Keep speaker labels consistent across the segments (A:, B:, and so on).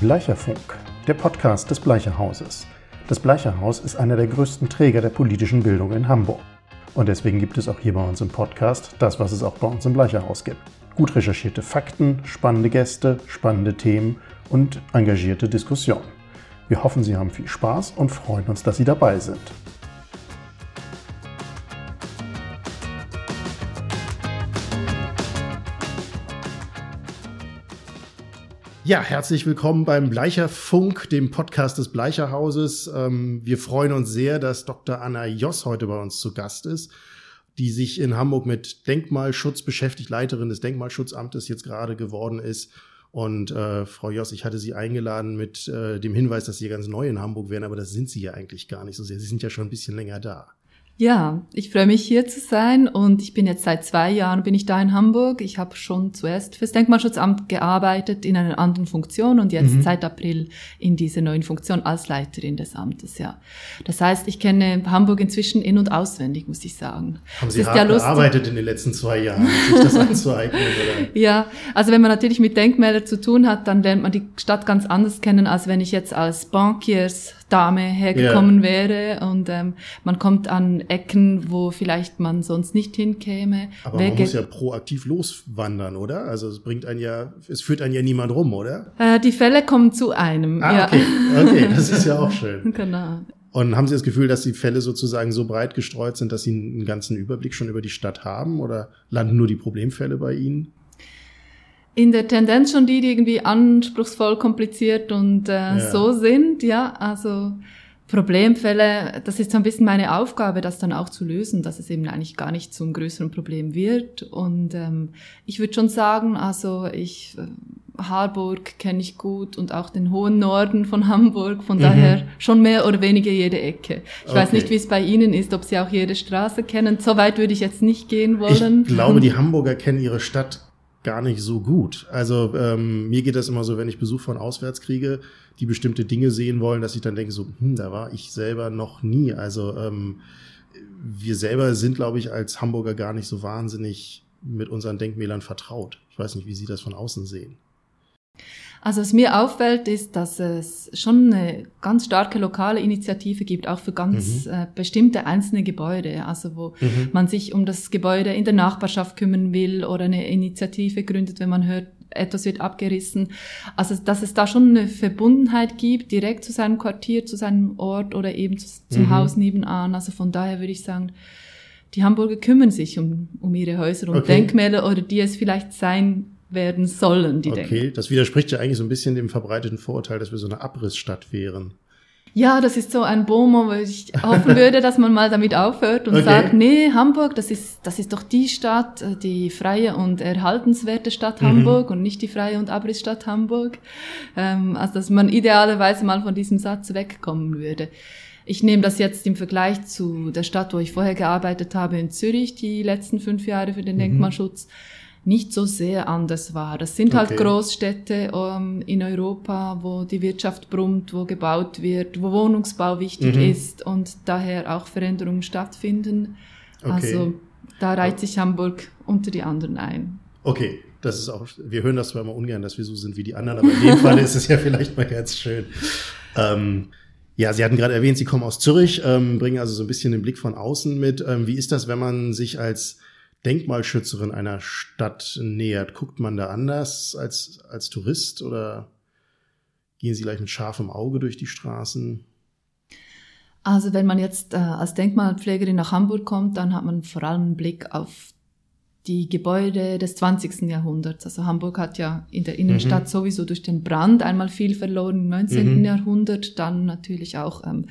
A: Bleicherfunk, der Podcast des Bleicherhauses. Das Bleicherhaus ist einer der größten Träger der politischen Bildung in Hamburg. Und deswegen gibt es auch hier bei uns im Podcast das, was es auch bei uns im Bleicherhaus gibt. Gut recherchierte Fakten, spannende Gäste, spannende Themen und engagierte Diskussionen. Wir hoffen, Sie haben viel Spaß und freuen uns, dass Sie dabei sind. Ja, herzlich willkommen beim Bleicher Funk, dem Podcast des Bleicherhauses. Ähm, wir freuen uns sehr, dass Dr. Anna Joss heute bei uns zu Gast ist, die sich in Hamburg mit Denkmalschutz beschäftigt, Leiterin des Denkmalschutzamtes jetzt gerade geworden ist. Und äh, Frau Joss, ich hatte Sie eingeladen mit äh, dem Hinweis, dass Sie ganz neu in Hamburg wären, aber das sind Sie ja eigentlich gar nicht so sehr. Sie sind ja schon ein bisschen länger da.
B: Ja, ich freue mich hier zu sein und ich bin jetzt seit zwei Jahren bin ich da in Hamburg. Ich habe schon zuerst fürs Denkmalschutzamt gearbeitet in einer anderen Funktion und jetzt mhm. seit April in dieser neuen Funktion als Leiterin des Amtes. Ja, das heißt, ich kenne Hamburg inzwischen in und auswendig, muss ich sagen.
A: Haben Sie hart ja gearbeitet in den letzten zwei Jahren, sich das anzueignen? Oder?
B: Ja, also wenn man natürlich mit Denkmälern zu tun hat, dann lernt man die Stadt ganz anders kennen, als wenn ich jetzt als Bankiers Dame hergekommen yeah. wäre und ähm, man kommt an Ecken, wo vielleicht man sonst nicht hinkäme.
A: Aber man muss ja proaktiv loswandern, oder? Also es bringt einen ja, es führt einen ja niemand rum, oder?
B: Äh, die Fälle kommen zu einem.
A: Ah,
B: ja.
A: okay, okay, das ist ja auch schön.
B: genau.
A: Und haben Sie das Gefühl, dass die Fälle sozusagen so breit gestreut sind, dass Sie einen ganzen Überblick schon über die Stadt haben? Oder landen nur die Problemfälle bei Ihnen?
B: In der Tendenz schon die, die irgendwie anspruchsvoll, kompliziert und äh, ja. so sind, ja, also Problemfälle, das ist so ein bisschen meine Aufgabe, das dann auch zu lösen, dass es eben eigentlich gar nicht zum größeren Problem wird. Und ähm, ich würde schon sagen, also ich äh, Harburg kenne ich gut und auch den hohen Norden von Hamburg, von mhm. daher schon mehr oder weniger jede Ecke. Ich okay. weiß nicht, wie es bei Ihnen ist, ob Sie auch jede Straße kennen. So weit würde ich jetzt nicht gehen wollen.
A: Ich glaube, die Hamburger kennen ihre Stadt gar nicht so gut. Also ähm, mir geht das immer so, wenn ich Besuch von auswärts kriege, die bestimmte Dinge sehen wollen, dass ich dann denke so, hm, da war ich selber noch nie. Also ähm, wir selber sind, glaube ich, als Hamburger gar nicht so wahnsinnig mit unseren Denkmälern vertraut. Ich weiß nicht, wie Sie das von außen sehen.
B: Also was mir auffällt, ist, dass es schon eine ganz starke lokale Initiative gibt, auch für ganz mhm. äh, bestimmte einzelne Gebäude. Also wo mhm. man sich um das Gebäude in der Nachbarschaft kümmern will oder eine Initiative gründet, wenn man hört, etwas wird abgerissen. Also dass es da schon eine Verbundenheit gibt, direkt zu seinem Quartier, zu seinem Ort oder eben zu, zum mhm. Haus nebenan. Also von daher würde ich sagen, die Hamburger kümmern sich um, um ihre Häuser und okay. Denkmäler oder die es vielleicht sein werden sollen, die
A: okay, denken. Okay, das widerspricht ja eigentlich so ein bisschen dem verbreiteten Vorurteil, dass wir so eine Abrissstadt wären.
B: Ja, das ist so ein Bomo, wo ich hoffen würde, dass man mal damit aufhört und okay. sagt, nee, Hamburg, das ist, das ist doch die Stadt, äh, die freie und erhaltenswerte Stadt mhm. Hamburg und nicht die freie und Abrissstadt Hamburg. Ähm, also, dass man idealerweise mal von diesem Satz wegkommen würde. Ich nehme das jetzt im Vergleich zu der Stadt, wo ich vorher gearbeitet habe in Zürich, die letzten fünf Jahre für den mhm. Denkmalschutz nicht so sehr anders war. Das sind halt okay. Großstädte ähm, in Europa, wo die Wirtschaft brummt, wo gebaut wird, wo Wohnungsbau wichtig mhm. ist und daher auch Veränderungen stattfinden. Okay. Also da reiht sich Hamburg unter die anderen ein.
A: Okay, das ist auch, wir hören das zwar immer ungern, dass wir so sind wie die anderen, aber in dem Fall ist es ja vielleicht mal ganz schön. Ähm, ja, Sie hatten gerade erwähnt, Sie kommen aus Zürich, ähm, bringen also so ein bisschen den Blick von außen mit. Ähm, wie ist das, wenn man sich als Denkmalschützerin einer Stadt nähert, guckt man da anders als, als Tourist oder gehen Sie gleich mit scharfem Auge durch die Straßen?
B: Also wenn man jetzt äh, als Denkmalpflegerin nach Hamburg kommt, dann hat man vor allem einen Blick auf die Gebäude des 20. Jahrhunderts. Also Hamburg hat ja in der Innenstadt mhm. sowieso durch den Brand einmal viel verloren im 19. Mhm. Jahrhundert, dann natürlich auch ähm,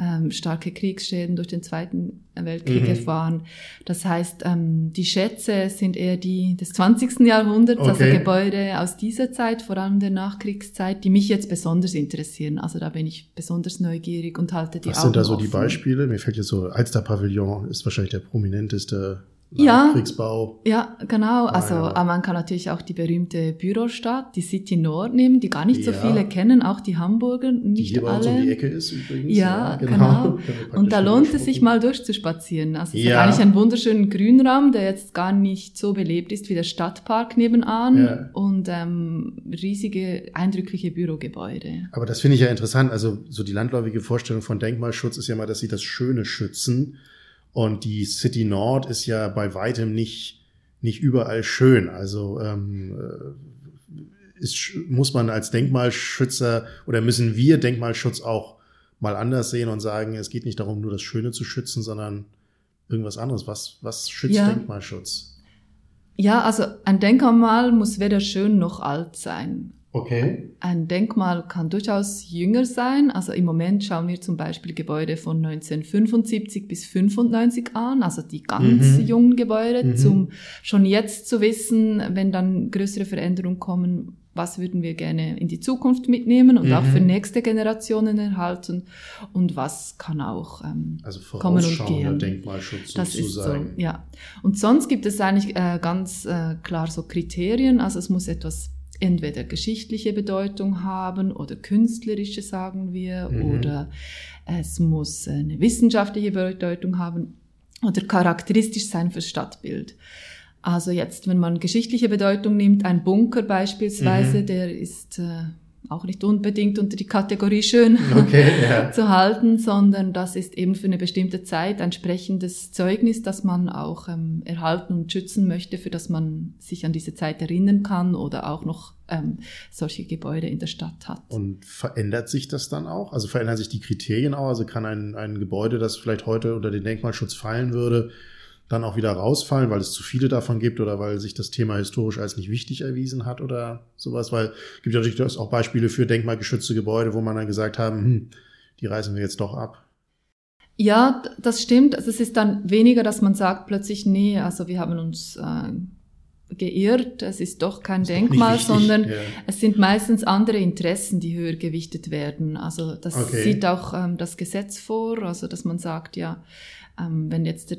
B: ähm, starke Kriegsschäden durch den Zweiten Weltkrieg mhm. erfahren. Das heißt, ähm, die Schätze sind eher die des 20. Jahrhunderts, also okay. also Gebäude aus dieser Zeit, vor allem der Nachkriegszeit, die mich jetzt besonders interessieren. Also da bin ich besonders neugierig und halte die
A: Was
B: Augen
A: sind da so
B: offen.
A: die Beispiele? Mir fällt jetzt so, Alster Pavillon ist wahrscheinlich der prominenteste
B: ja, Kriegsbau. Ja, genau. Also ja. man kann natürlich auch die berühmte Bürostadt, die City Nord nehmen, die gar nicht ja. so viele kennen, auch die Hamburger, nicht die hier alle. Bei uns um die Ecke ist übrigens. Ja, ja genau. genau. Und da lohnt es sich mal durchzuspazieren. Also es ja. hat eigentlich einen wunderschönen Grünraum, der jetzt gar nicht so belebt ist wie der Stadtpark nebenan und ähm, riesige, eindrückliche Bürogebäude.
A: Aber das finde ich ja interessant. Also so die landläufige Vorstellung von Denkmalschutz ist ja mal, dass sie das Schöne schützen. Und die City Nord ist ja bei weitem nicht, nicht überall schön. Also ähm, äh, ist, muss man als Denkmalschützer oder müssen wir Denkmalschutz auch mal anders sehen und sagen, es geht nicht darum, nur das Schöne zu schützen, sondern irgendwas anderes. Was, was schützt ja. Denkmalschutz?
B: Ja, also ein Denkmal muss weder schön noch alt sein.
A: Okay.
B: Ein Denkmal kann durchaus jünger sein. Also im Moment schauen wir zum Beispiel Gebäude von 1975 bis 95 an, also die ganz mhm. jungen Gebäude, mhm. zum schon jetzt zu wissen, wenn dann größere Veränderungen kommen, was würden wir gerne in die Zukunft mitnehmen und mhm. auch für mhm. nächste Generationen erhalten und was kann auch ähm,
A: also kommen und gehen. Denkmalschutz
B: das sozusagen. ist so, ja. Und sonst gibt es eigentlich äh, ganz äh, klar so Kriterien. Also es muss etwas entweder geschichtliche Bedeutung haben oder künstlerische, sagen wir, mhm. oder es muss eine wissenschaftliche Bedeutung haben oder charakteristisch sein fürs Stadtbild. Also jetzt, wenn man geschichtliche Bedeutung nimmt, ein Bunker beispielsweise, mhm. der ist äh, auch nicht unbedingt unter die Kategorie schön okay, ja. zu halten, sondern das ist eben für eine bestimmte Zeit ein sprechendes Zeugnis, das man auch ähm, erhalten und schützen möchte, für das man sich an diese Zeit erinnern kann oder auch noch ähm, solche Gebäude in der Stadt hat.
A: Und verändert sich das dann auch? Also verändern sich die Kriterien auch? Also kann ein, ein Gebäude, das vielleicht heute unter den Denkmalschutz fallen würde, dann auch wieder rausfallen, weil es zu viele davon gibt oder weil sich das Thema historisch als nicht wichtig erwiesen hat oder sowas, weil es gibt ja natürlich auch Beispiele für denkmalgeschützte Gebäude, wo man dann gesagt haben, hm, die reißen wir jetzt doch ab.
B: Ja, das stimmt. Also es ist dann weniger, dass man sagt plötzlich, nee, also wir haben uns äh, geirrt, es ist doch kein ist Denkmal, doch sondern ja. es sind meistens andere Interessen, die höher gewichtet werden. Also das okay. sieht auch ähm, das Gesetz vor, also dass man sagt, ja, ähm, wenn jetzt der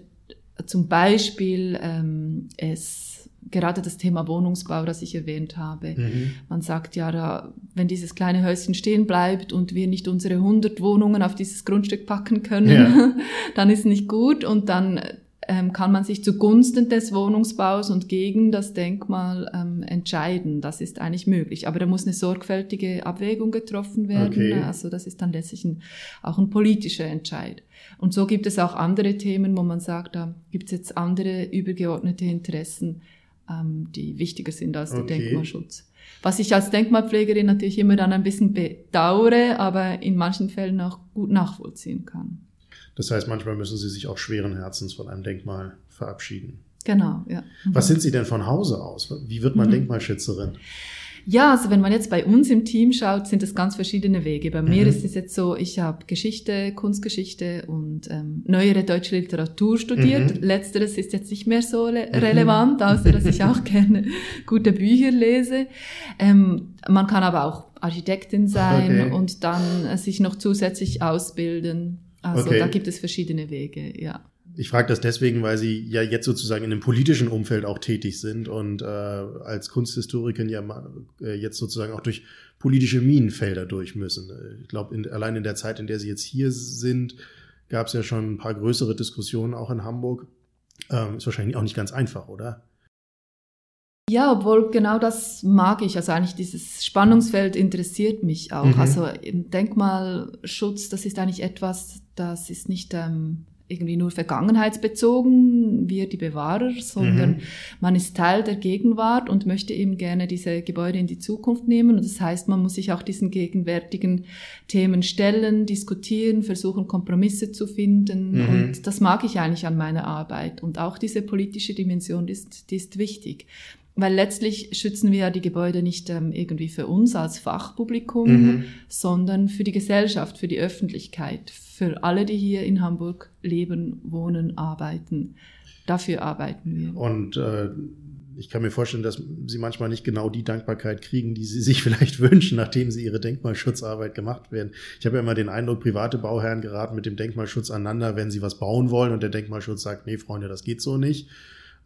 B: zum Beispiel ähm, es gerade das Thema Wohnungsbau, das ich erwähnt habe. Mhm. Man sagt ja, da, wenn dieses kleine Häuschen stehen bleibt und wir nicht unsere 100 Wohnungen auf dieses Grundstück packen können, ja. dann ist nicht gut und dann ähm, kann man sich zugunsten des Wohnungsbaus und gegen das Denkmal ähm, entscheiden. Das ist eigentlich möglich. Aber da muss eine sorgfältige Abwägung getroffen werden. Okay. Also das ist dann letztlich ein, auch ein politischer Entscheid. Und so gibt es auch andere Themen, wo man sagt, da gibt es jetzt andere übergeordnete Interessen, ähm, die wichtiger sind als okay. der Denkmalschutz. Was ich als Denkmalpflegerin natürlich immer dann ein bisschen bedauere, aber in manchen Fällen auch gut nachvollziehen kann.
A: Das heißt, manchmal müssen Sie sich auch schweren Herzens von einem Denkmal verabschieden.
B: Genau, ja.
A: Was sind Sie denn von Hause aus? Wie wird man mhm. Denkmalschützerin?
B: Ja, also wenn man jetzt bei uns im Team schaut, sind es ganz verschiedene Wege. Bei mhm. mir ist es jetzt so, ich habe Geschichte, Kunstgeschichte und ähm, neuere deutsche Literatur studiert. Mhm. Letzteres ist jetzt nicht mehr so mhm. relevant, außer dass ich auch gerne gute Bücher lese. Ähm, man kann aber auch Architektin sein okay. und dann äh, sich noch zusätzlich ausbilden. Also okay. da gibt es verschiedene Wege, ja.
A: Ich frage das deswegen, weil Sie ja jetzt sozusagen in einem politischen Umfeld auch tätig sind und äh, als Kunsthistorikerin ja äh, jetzt sozusagen auch durch politische Minenfelder durch müssen. Ich glaube, allein in der Zeit, in der Sie jetzt hier sind, gab es ja schon ein paar größere Diskussionen auch in Hamburg. Ähm, ist wahrscheinlich auch nicht ganz einfach, oder?
B: Ja, obwohl genau das mag ich. Also eigentlich dieses Spannungsfeld interessiert mich auch. Mhm. Also Denkmalschutz, das ist eigentlich etwas, das ist nicht ähm, irgendwie nur vergangenheitsbezogen, wir die Bewahrer, sondern mhm. man ist Teil der Gegenwart und möchte eben gerne diese Gebäude in die Zukunft nehmen. Und das heißt, man muss sich auch diesen gegenwärtigen Themen stellen, diskutieren, versuchen, Kompromisse zu finden. Mhm. Und das mag ich eigentlich an meiner Arbeit. Und auch diese politische Dimension ist, die ist wichtig. Weil letztlich schützen wir ja die Gebäude nicht ähm, irgendwie für uns als Fachpublikum, mhm. sondern für die Gesellschaft, für die Öffentlichkeit, für alle, die hier in Hamburg leben, wohnen, arbeiten. Dafür arbeiten wir.
A: Und äh, ich kann mir vorstellen, dass Sie manchmal nicht genau die Dankbarkeit kriegen, die Sie sich vielleicht wünschen, nachdem Sie Ihre Denkmalschutzarbeit gemacht werden. Ich habe ja immer den Eindruck, private Bauherren geraten mit dem Denkmalschutz aneinander, wenn sie was bauen wollen und der Denkmalschutz sagt, nee, Freunde, das geht so nicht.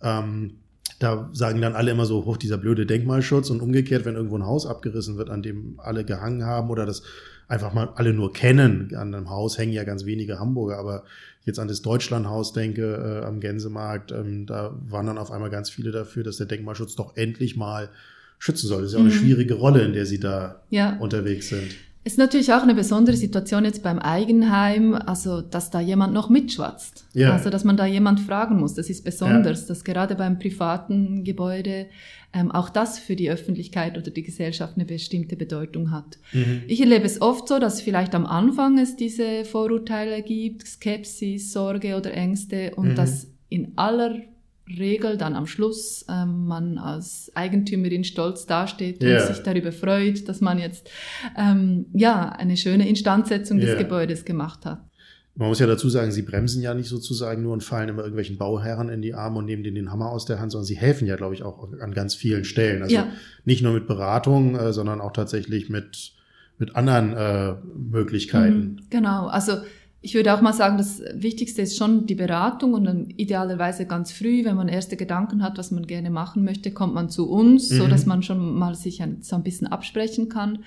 A: Ähm, da sagen dann alle immer so, hoch dieser blöde Denkmalschutz und umgekehrt, wenn irgendwo ein Haus abgerissen wird, an dem alle gehangen haben oder das einfach mal alle nur kennen. An einem Haus hängen ja ganz wenige Hamburger, aber jetzt an das Deutschlandhaus denke, äh, am Gänsemarkt, ähm, da waren dann auf einmal ganz viele dafür, dass der Denkmalschutz doch endlich mal schützen soll. Das ist ja auch eine mhm. schwierige Rolle, in der sie da ja. unterwegs sind.
B: Ist natürlich auch eine besondere Situation jetzt beim Eigenheim, also dass da jemand noch mitschwatzt. Ja. Also dass man da jemand fragen muss. Das ist besonders, ja. dass gerade beim privaten Gebäude ähm, auch das für die Öffentlichkeit oder die Gesellschaft eine bestimmte Bedeutung hat. Mhm. Ich erlebe es oft so, dass vielleicht am Anfang es diese Vorurteile gibt, Skepsis, Sorge oder Ängste und mhm. dass in aller Regel dann am Schluss ähm, man als Eigentümerin stolz dasteht yeah. und sich darüber freut, dass man jetzt ähm, ja eine schöne Instandsetzung yeah. des Gebäudes gemacht hat.
A: Man muss ja dazu sagen, sie bremsen ja nicht sozusagen nur und fallen immer irgendwelchen Bauherren in die Arme und nehmen denen den Hammer aus der Hand, sondern sie helfen ja, glaube ich, auch an ganz vielen Stellen. Also ja. nicht nur mit Beratung, äh, sondern auch tatsächlich mit, mit anderen äh, Möglichkeiten. Mhm,
B: genau, also ich würde auch mal sagen, das Wichtigste ist schon die Beratung und dann idealerweise ganz früh, wenn man erste Gedanken hat, was man gerne machen möchte, kommt man zu uns, mhm. so dass man schon mal sich ein, so ein bisschen absprechen kann.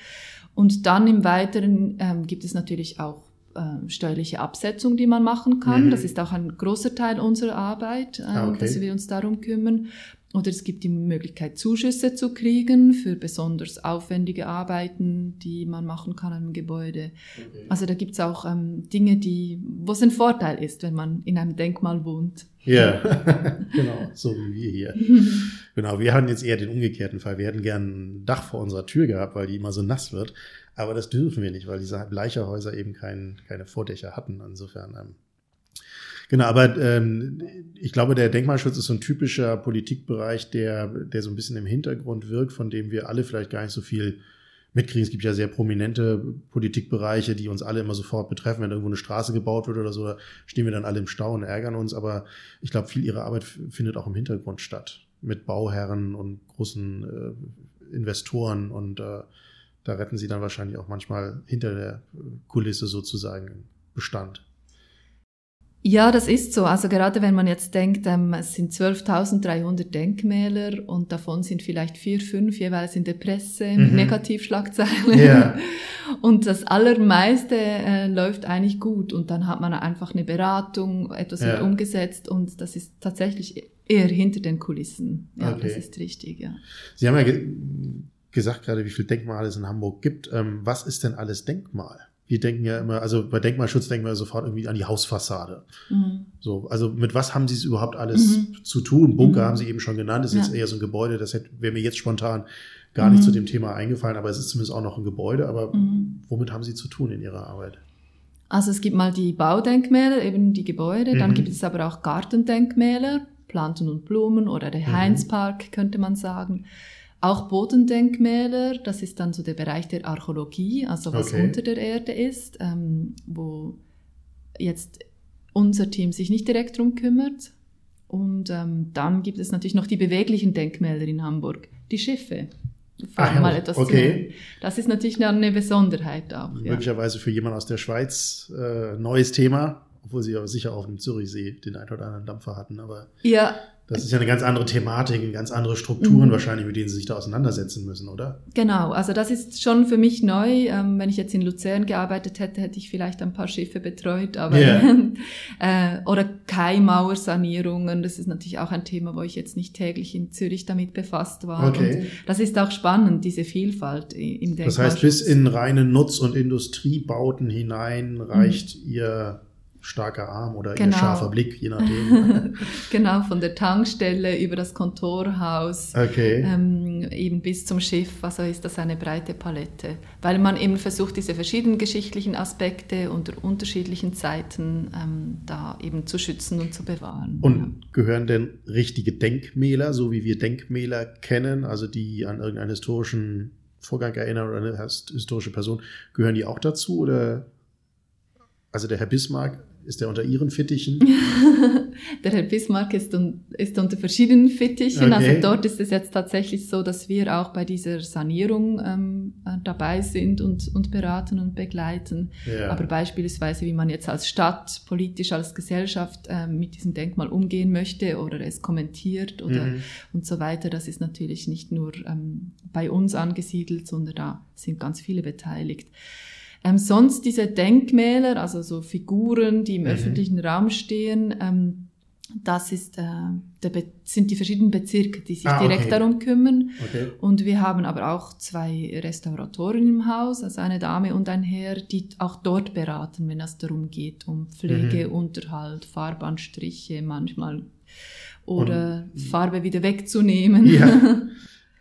B: Und dann im Weiteren ähm, gibt es natürlich auch äh, steuerliche Absetzung, die man machen kann. Mhm. Das ist auch ein großer Teil unserer Arbeit, äh, okay. dass wir uns darum kümmern. Oder es gibt die Möglichkeit, Zuschüsse zu kriegen für besonders aufwendige Arbeiten, die man machen kann im Gebäude. Okay. Also da gibt es auch ähm, Dinge, die, wo es ein Vorteil ist, wenn man in einem Denkmal wohnt.
A: Ja, genau, so wie wir hier. genau, wir haben jetzt eher den umgekehrten Fall. Wir hätten gern ein Dach vor unserer Tür gehabt, weil die immer so nass wird. Aber das dürfen wir nicht, weil diese Bleicherhäuser eben kein, keine Vordächer hatten. Insofern ähm, Genau, aber ähm, ich glaube, der Denkmalschutz ist so ein typischer Politikbereich, der, der so ein bisschen im Hintergrund wirkt, von dem wir alle vielleicht gar nicht so viel mitkriegen. Es gibt ja sehr prominente Politikbereiche, die uns alle immer sofort betreffen. Wenn irgendwo eine Straße gebaut wird oder so, stehen wir dann alle im Stau und ärgern uns. Aber ich glaube, viel ihrer Arbeit findet auch im Hintergrund statt. Mit Bauherren und großen äh, Investoren und äh, da retten sie dann wahrscheinlich auch manchmal hinter der Kulisse sozusagen Bestand.
B: Ja, das ist so. Also gerade wenn man jetzt denkt, ähm, es sind 12.300 Denkmäler und davon sind vielleicht vier, fünf jeweils in der Presse mhm. Negativschlagzeilen. Ja. Und das Allermeiste äh, läuft eigentlich gut und dann hat man einfach eine Beratung, etwas ja. wird umgesetzt und das ist tatsächlich eher hinter den Kulissen. Ja, okay. das ist richtig, ja.
A: Sie haben ja gesagt gerade, wie viel Denkmale es in Hamburg gibt. Ähm, was ist denn alles Denkmal? wir denken ja immer, also bei Denkmalschutz denken wir sofort irgendwie an die Hausfassade. Mhm. So, also mit was haben Sie es überhaupt alles mhm. zu tun? Bunker mhm. haben Sie eben schon genannt, das ist ja. jetzt eher so ein Gebäude, das wäre mir jetzt spontan gar nicht mhm. zu dem Thema eingefallen, aber es ist zumindest auch noch ein Gebäude. Aber mhm. womit haben Sie zu tun in Ihrer Arbeit?
B: Also es gibt mal die Baudenkmäler, eben die Gebäude, dann mhm. gibt es aber auch Gartendenkmäler, Planten und Blumen oder der Heinzpark, könnte man sagen. Auch Bodendenkmäler, das ist dann so der Bereich der Archäologie, also was okay. unter der Erde ist, ähm, wo jetzt unser Team sich nicht direkt drum kümmert. Und ähm, dann gibt es natürlich noch die beweglichen Denkmäler in Hamburg, die Schiffe.
A: Ach, mal etwas okay.
B: Zu. Das ist natürlich eine Besonderheit auch.
A: Möglicherweise ja. für jemanden aus der Schweiz äh, neues Thema, obwohl sie aber sicher auf dem Zürichsee den ein oder anderen Dampfer hatten. Aber
B: ja,
A: das ist ja eine ganz andere Thematik, ganz andere Strukturen mhm. wahrscheinlich, mit denen Sie sich da auseinandersetzen müssen, oder?
B: Genau, also das ist schon für mich neu. Ähm, wenn ich jetzt in Luzern gearbeitet hätte, hätte ich vielleicht ein paar Schiffe betreut, aber yeah. äh, oder Kaimauersanierungen, das ist natürlich auch ein Thema, wo ich jetzt nicht täglich in Zürich damit befasst war. Okay. Und das ist auch spannend, diese Vielfalt im
A: Denkmalschutz. Das heißt, bis in reine Nutz- und Industriebauten hinein reicht mhm. Ihr starker Arm oder genau. scharfer Blick, je nachdem.
B: genau, von der Tankstelle über das Kontorhaus, okay. ähm, eben bis zum Schiff, also ist das eine breite Palette, weil man eben versucht, diese verschiedenen geschichtlichen Aspekte unter unterschiedlichen Zeiten ähm, da eben zu schützen und zu bewahren.
A: Und ja. gehören denn richtige Denkmäler, so wie wir Denkmäler kennen, also die an irgendeinen historischen Vorgang erinnern oder eine historische Person, gehören die auch dazu oder also der Herr Bismarck ist der unter Ihren Fittichen?
B: der Herr Bismarck ist, un, ist unter verschiedenen Fittichen. Also okay. Also dort ist es jetzt tatsächlich so, dass wir auch bei dieser Sanierung ähm, äh, dabei sind und, und beraten und begleiten. Ja. Aber beispielsweise, wie man jetzt als Stadt, politisch, als Gesellschaft ähm, mit diesem Denkmal umgehen möchte oder es kommentiert oder mhm. und so weiter, das ist natürlich nicht nur ähm, bei uns angesiedelt, sondern da sind ganz viele beteiligt. Ähm, sonst diese Denkmäler, also so Figuren, die im mhm. öffentlichen Raum stehen, ähm, das ist, äh, sind die verschiedenen Bezirke, die sich ah, direkt okay. darum kümmern. Okay. Und wir haben aber auch zwei Restauratoren im Haus, also eine Dame und ein Herr, die auch dort beraten, wenn es darum geht, um Pflege, mhm. Unterhalt, Farbanstriche manchmal oder und, Farbe wieder wegzunehmen. Ja.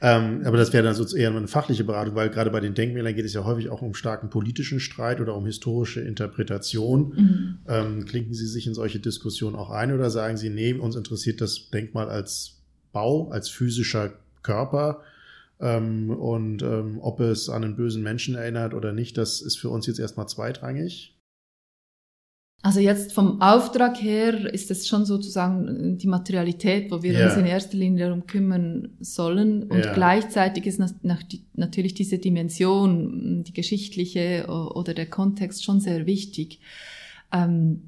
A: Ähm, aber das wäre dann so eher eine fachliche Beratung, weil gerade bei den Denkmälern geht es ja häufig auch um starken politischen Streit oder um historische Interpretation. Mhm. Ähm, klinken Sie sich in solche Diskussionen auch ein oder sagen Sie, nee, uns interessiert das Denkmal als Bau, als physischer Körper? Ähm, und ähm, ob es an einen bösen Menschen erinnert oder nicht, das ist für uns jetzt erstmal zweitrangig.
B: Also jetzt vom Auftrag her ist es schon sozusagen die Materialität, wo wir yeah. uns in erster Linie darum kümmern sollen. Und yeah. gleichzeitig ist natürlich diese Dimension, die geschichtliche oder der Kontext schon sehr wichtig. Ähm,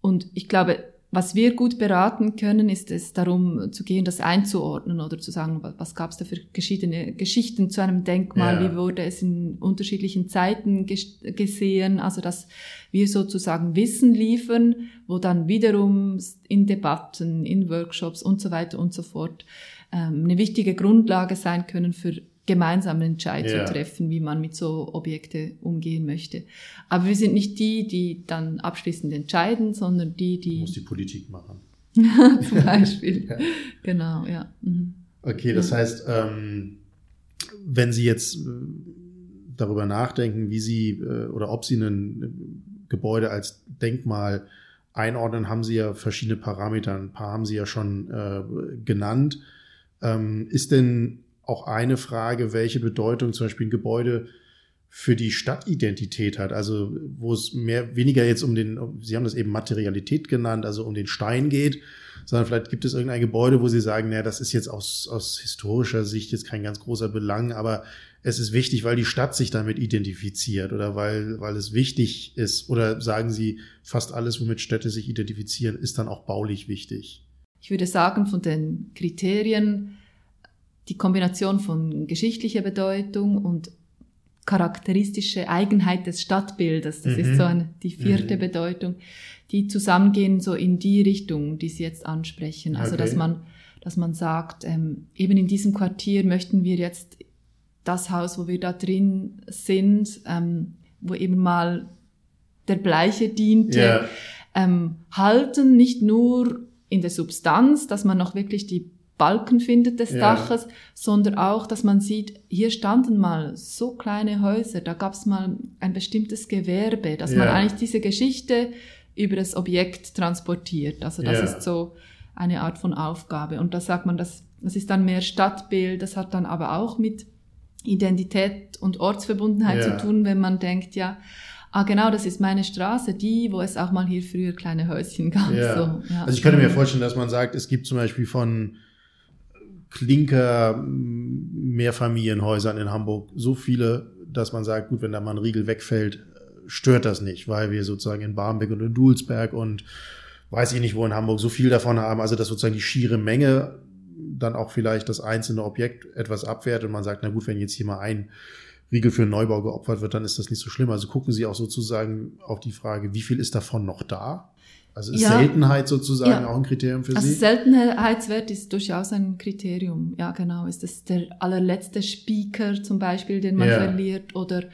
B: und ich glaube, was wir gut beraten können, ist es darum zu gehen, das einzuordnen oder zu sagen, was gab es da für verschiedene Geschichten zu einem Denkmal, ja. wie wurde es in unterschiedlichen Zeiten gesehen, also dass wir sozusagen Wissen liefern, wo dann wiederum in Debatten, in Workshops und so weiter und so fort ähm, eine wichtige Grundlage sein können für gemeinsamen Entscheid ja. zu treffen, wie man mit so Objekte umgehen möchte. Aber wir sind nicht die, die dann abschließend entscheiden, sondern die, die...
A: Muss die Politik machen.
B: Zum Beispiel. ja. Genau, ja. Mhm.
A: Okay, das heißt, ähm, wenn Sie jetzt äh, darüber nachdenken, wie Sie äh, oder ob Sie ein Gebäude als Denkmal einordnen, haben Sie ja verschiedene Parameter. Ein paar haben Sie ja schon äh, genannt. Ähm, ist denn auch eine Frage, welche Bedeutung zum Beispiel ein Gebäude für die Stadtidentität hat. Also wo es mehr weniger jetzt um den, Sie haben das eben Materialität genannt, also um den Stein geht, sondern vielleicht gibt es irgendein Gebäude, wo Sie sagen, naja, das ist jetzt aus, aus historischer Sicht jetzt kein ganz großer Belang, aber es ist wichtig, weil die Stadt sich damit identifiziert oder weil, weil es wichtig ist. Oder sagen Sie, fast alles, womit Städte sich identifizieren, ist dann auch baulich wichtig?
B: Ich würde sagen, von den Kriterien die Kombination von geschichtlicher Bedeutung und charakteristische Eigenheit des Stadtbildes, das mhm. ist so eine, die vierte mhm. Bedeutung, die zusammengehen so in die Richtung, die Sie jetzt ansprechen. Also okay. dass man, dass man sagt, ähm, eben in diesem Quartier möchten wir jetzt das Haus, wo wir da drin sind, ähm, wo eben mal der Bleiche diente, yeah. ähm, halten, nicht nur in der Substanz, dass man noch wirklich die Balken findet des ja. Daches, sondern auch, dass man sieht, hier standen mal so kleine Häuser, da gab es mal ein bestimmtes Gewerbe, dass ja. man eigentlich diese Geschichte über das Objekt transportiert. Also das ja. ist so eine Art von Aufgabe. Und da sagt man, das, das ist dann mehr Stadtbild, das hat dann aber auch mit Identität und Ortsverbundenheit zu tun, wenn man denkt, ja, ah genau, das ist meine Straße, die, wo es auch mal hier früher kleine Häuschen gab.
A: So. Also ich könnte mir vorstellen, dass man sagt, es gibt zum Beispiel von Klinker Mehrfamilienhäusern in Hamburg so viele, dass man sagt, gut, wenn da mal ein Riegel wegfällt, stört das nicht, weil wir sozusagen in Barmbek und in Dulsberg und weiß ich nicht wo in Hamburg so viel davon haben, also dass sozusagen die schiere Menge dann auch vielleicht das einzelne Objekt etwas abwehrt und man sagt, na gut, wenn jetzt hier mal ein Riegel für einen Neubau geopfert wird, dann ist das nicht so schlimm. Also gucken Sie auch sozusagen auf die Frage, wie viel ist davon noch da? Also ist ja. Seltenheit sozusagen ja. auch ein Kriterium für also Sie?
B: Seltenheitswert ist durchaus ein Kriterium. Ja, genau. Ist das der allerletzte Speaker zum Beispiel, den man ja. verliert oder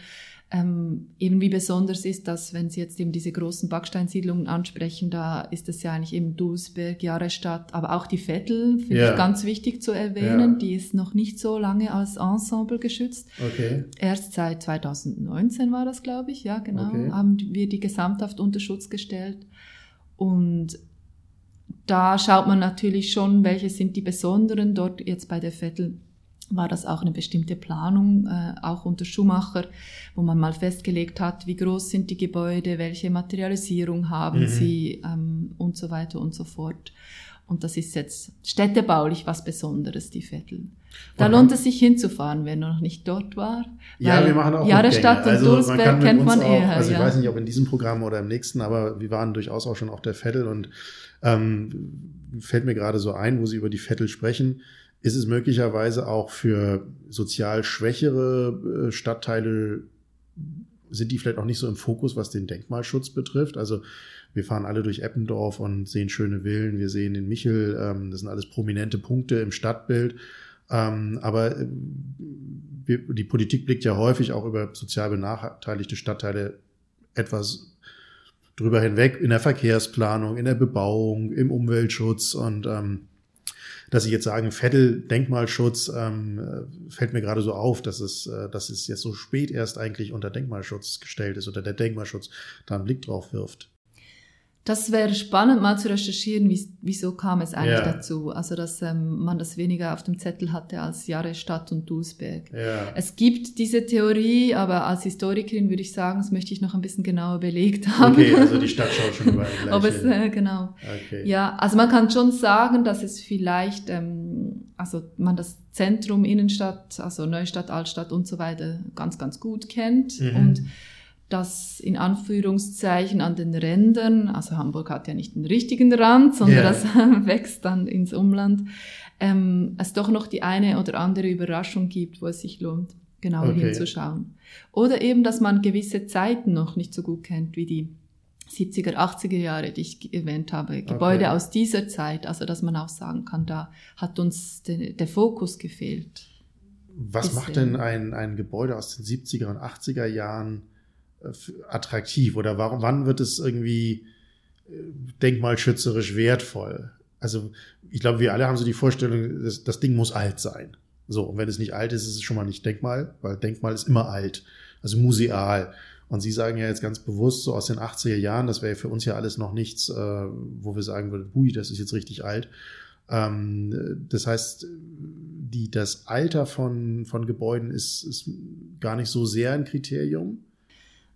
B: ähm, eben wie besonders ist das, wenn Sie jetzt eben diese großen Backsteinsiedlungen ansprechen, da ist es ja eigentlich eben Dulsberg, Jahrestadt, aber auch die Vettel, finde ja. ich ganz wichtig zu erwähnen, ja. die ist noch nicht so lange als Ensemble geschützt. Okay. Erst seit 2019 war das, glaube ich, ja genau, okay. haben wir die Gesamthaft unter Schutz gestellt. Und da schaut man natürlich schon, welche sind die besonderen. Dort jetzt bei der Vettel war das auch eine bestimmte Planung, äh, auch unter Schumacher, wo man mal festgelegt hat, wie groß sind die Gebäude, welche Materialisierung haben mhm. sie ähm, und so weiter und so fort. Und das ist jetzt städtebaulich was Besonderes, die Vettel. Da lohnt es sich hinzufahren, wenn er noch nicht dort war.
A: Ja, wir machen auch
B: Jahrestadt und also Dulsberg kennt man eher.
A: Also ich ja. weiß nicht, ob in diesem Programm oder im nächsten, aber wir waren durchaus auch schon auf der Vettel und ähm, fällt mir gerade so ein, wo Sie über die Vettel sprechen ist es möglicherweise auch für sozial schwächere äh, Stadtteile, sind die vielleicht auch nicht so im Fokus, was den Denkmalschutz betrifft? Also wir fahren alle durch Eppendorf und sehen schöne Villen, wir sehen den Michel, ähm, das sind alles prominente Punkte im Stadtbild. Ähm, aber äh, die Politik blickt ja häufig auch über sozial benachteiligte Stadtteile etwas drüber hinweg in der Verkehrsplanung, in der Bebauung, im Umweltschutz und ähm, dass ich jetzt sagen, Vettel Denkmalschutz ähm, äh, fällt mir gerade so auf, dass es, äh, dass es jetzt so spät erst eigentlich unter Denkmalschutz gestellt ist oder der Denkmalschutz da einen Blick drauf wirft.
B: Das wäre spannend mal zu recherchieren, wie, wieso kam es eigentlich ja. dazu. Also, dass ähm, man das weniger auf dem Zettel hatte als Jahrestadt und Dulsberg. Ja. Es gibt diese Theorie, aber als Historikerin würde ich sagen, das möchte ich noch ein bisschen genauer belegt haben.
A: Okay, also die Stadt schaut schon überall gleich
B: Ob es, äh, genau. Okay. Ja, also man kann schon sagen, dass es vielleicht, ähm, also man das Zentrum, Innenstadt, also Neustadt, Altstadt und so weiter ganz, ganz gut kennt mhm. und das in Anführungszeichen an den Rändern, also Hamburg hat ja nicht den richtigen Rand, sondern yeah. das wächst dann ins Umland, ähm, es doch noch die eine oder andere Überraschung gibt, wo es sich lohnt, genauer okay. hinzuschauen. Oder eben, dass man gewisse Zeiten noch nicht so gut kennt, wie die 70er, 80er Jahre, die ich erwähnt habe, Gebäude okay. aus dieser Zeit, also dass man auch sagen kann, da hat uns de, der Fokus gefehlt.
A: Was Bisschen. macht denn ein, ein Gebäude aus den 70er und 80er Jahren attraktiv oder warum, wann wird es irgendwie äh, denkmalschützerisch wertvoll? Also ich glaube, wir alle haben so die Vorstellung, das, das Ding muss alt sein. So, und wenn es nicht alt ist, ist es schon mal nicht Denkmal, weil Denkmal ist immer alt, also museal. Und Sie sagen ja jetzt ganz bewusst, so aus den 80er Jahren, das wäre für uns ja alles noch nichts, äh, wo wir sagen würden, hui, das ist jetzt richtig alt. Ähm, das heißt, die, das Alter von, von Gebäuden ist, ist gar nicht so sehr ein Kriterium.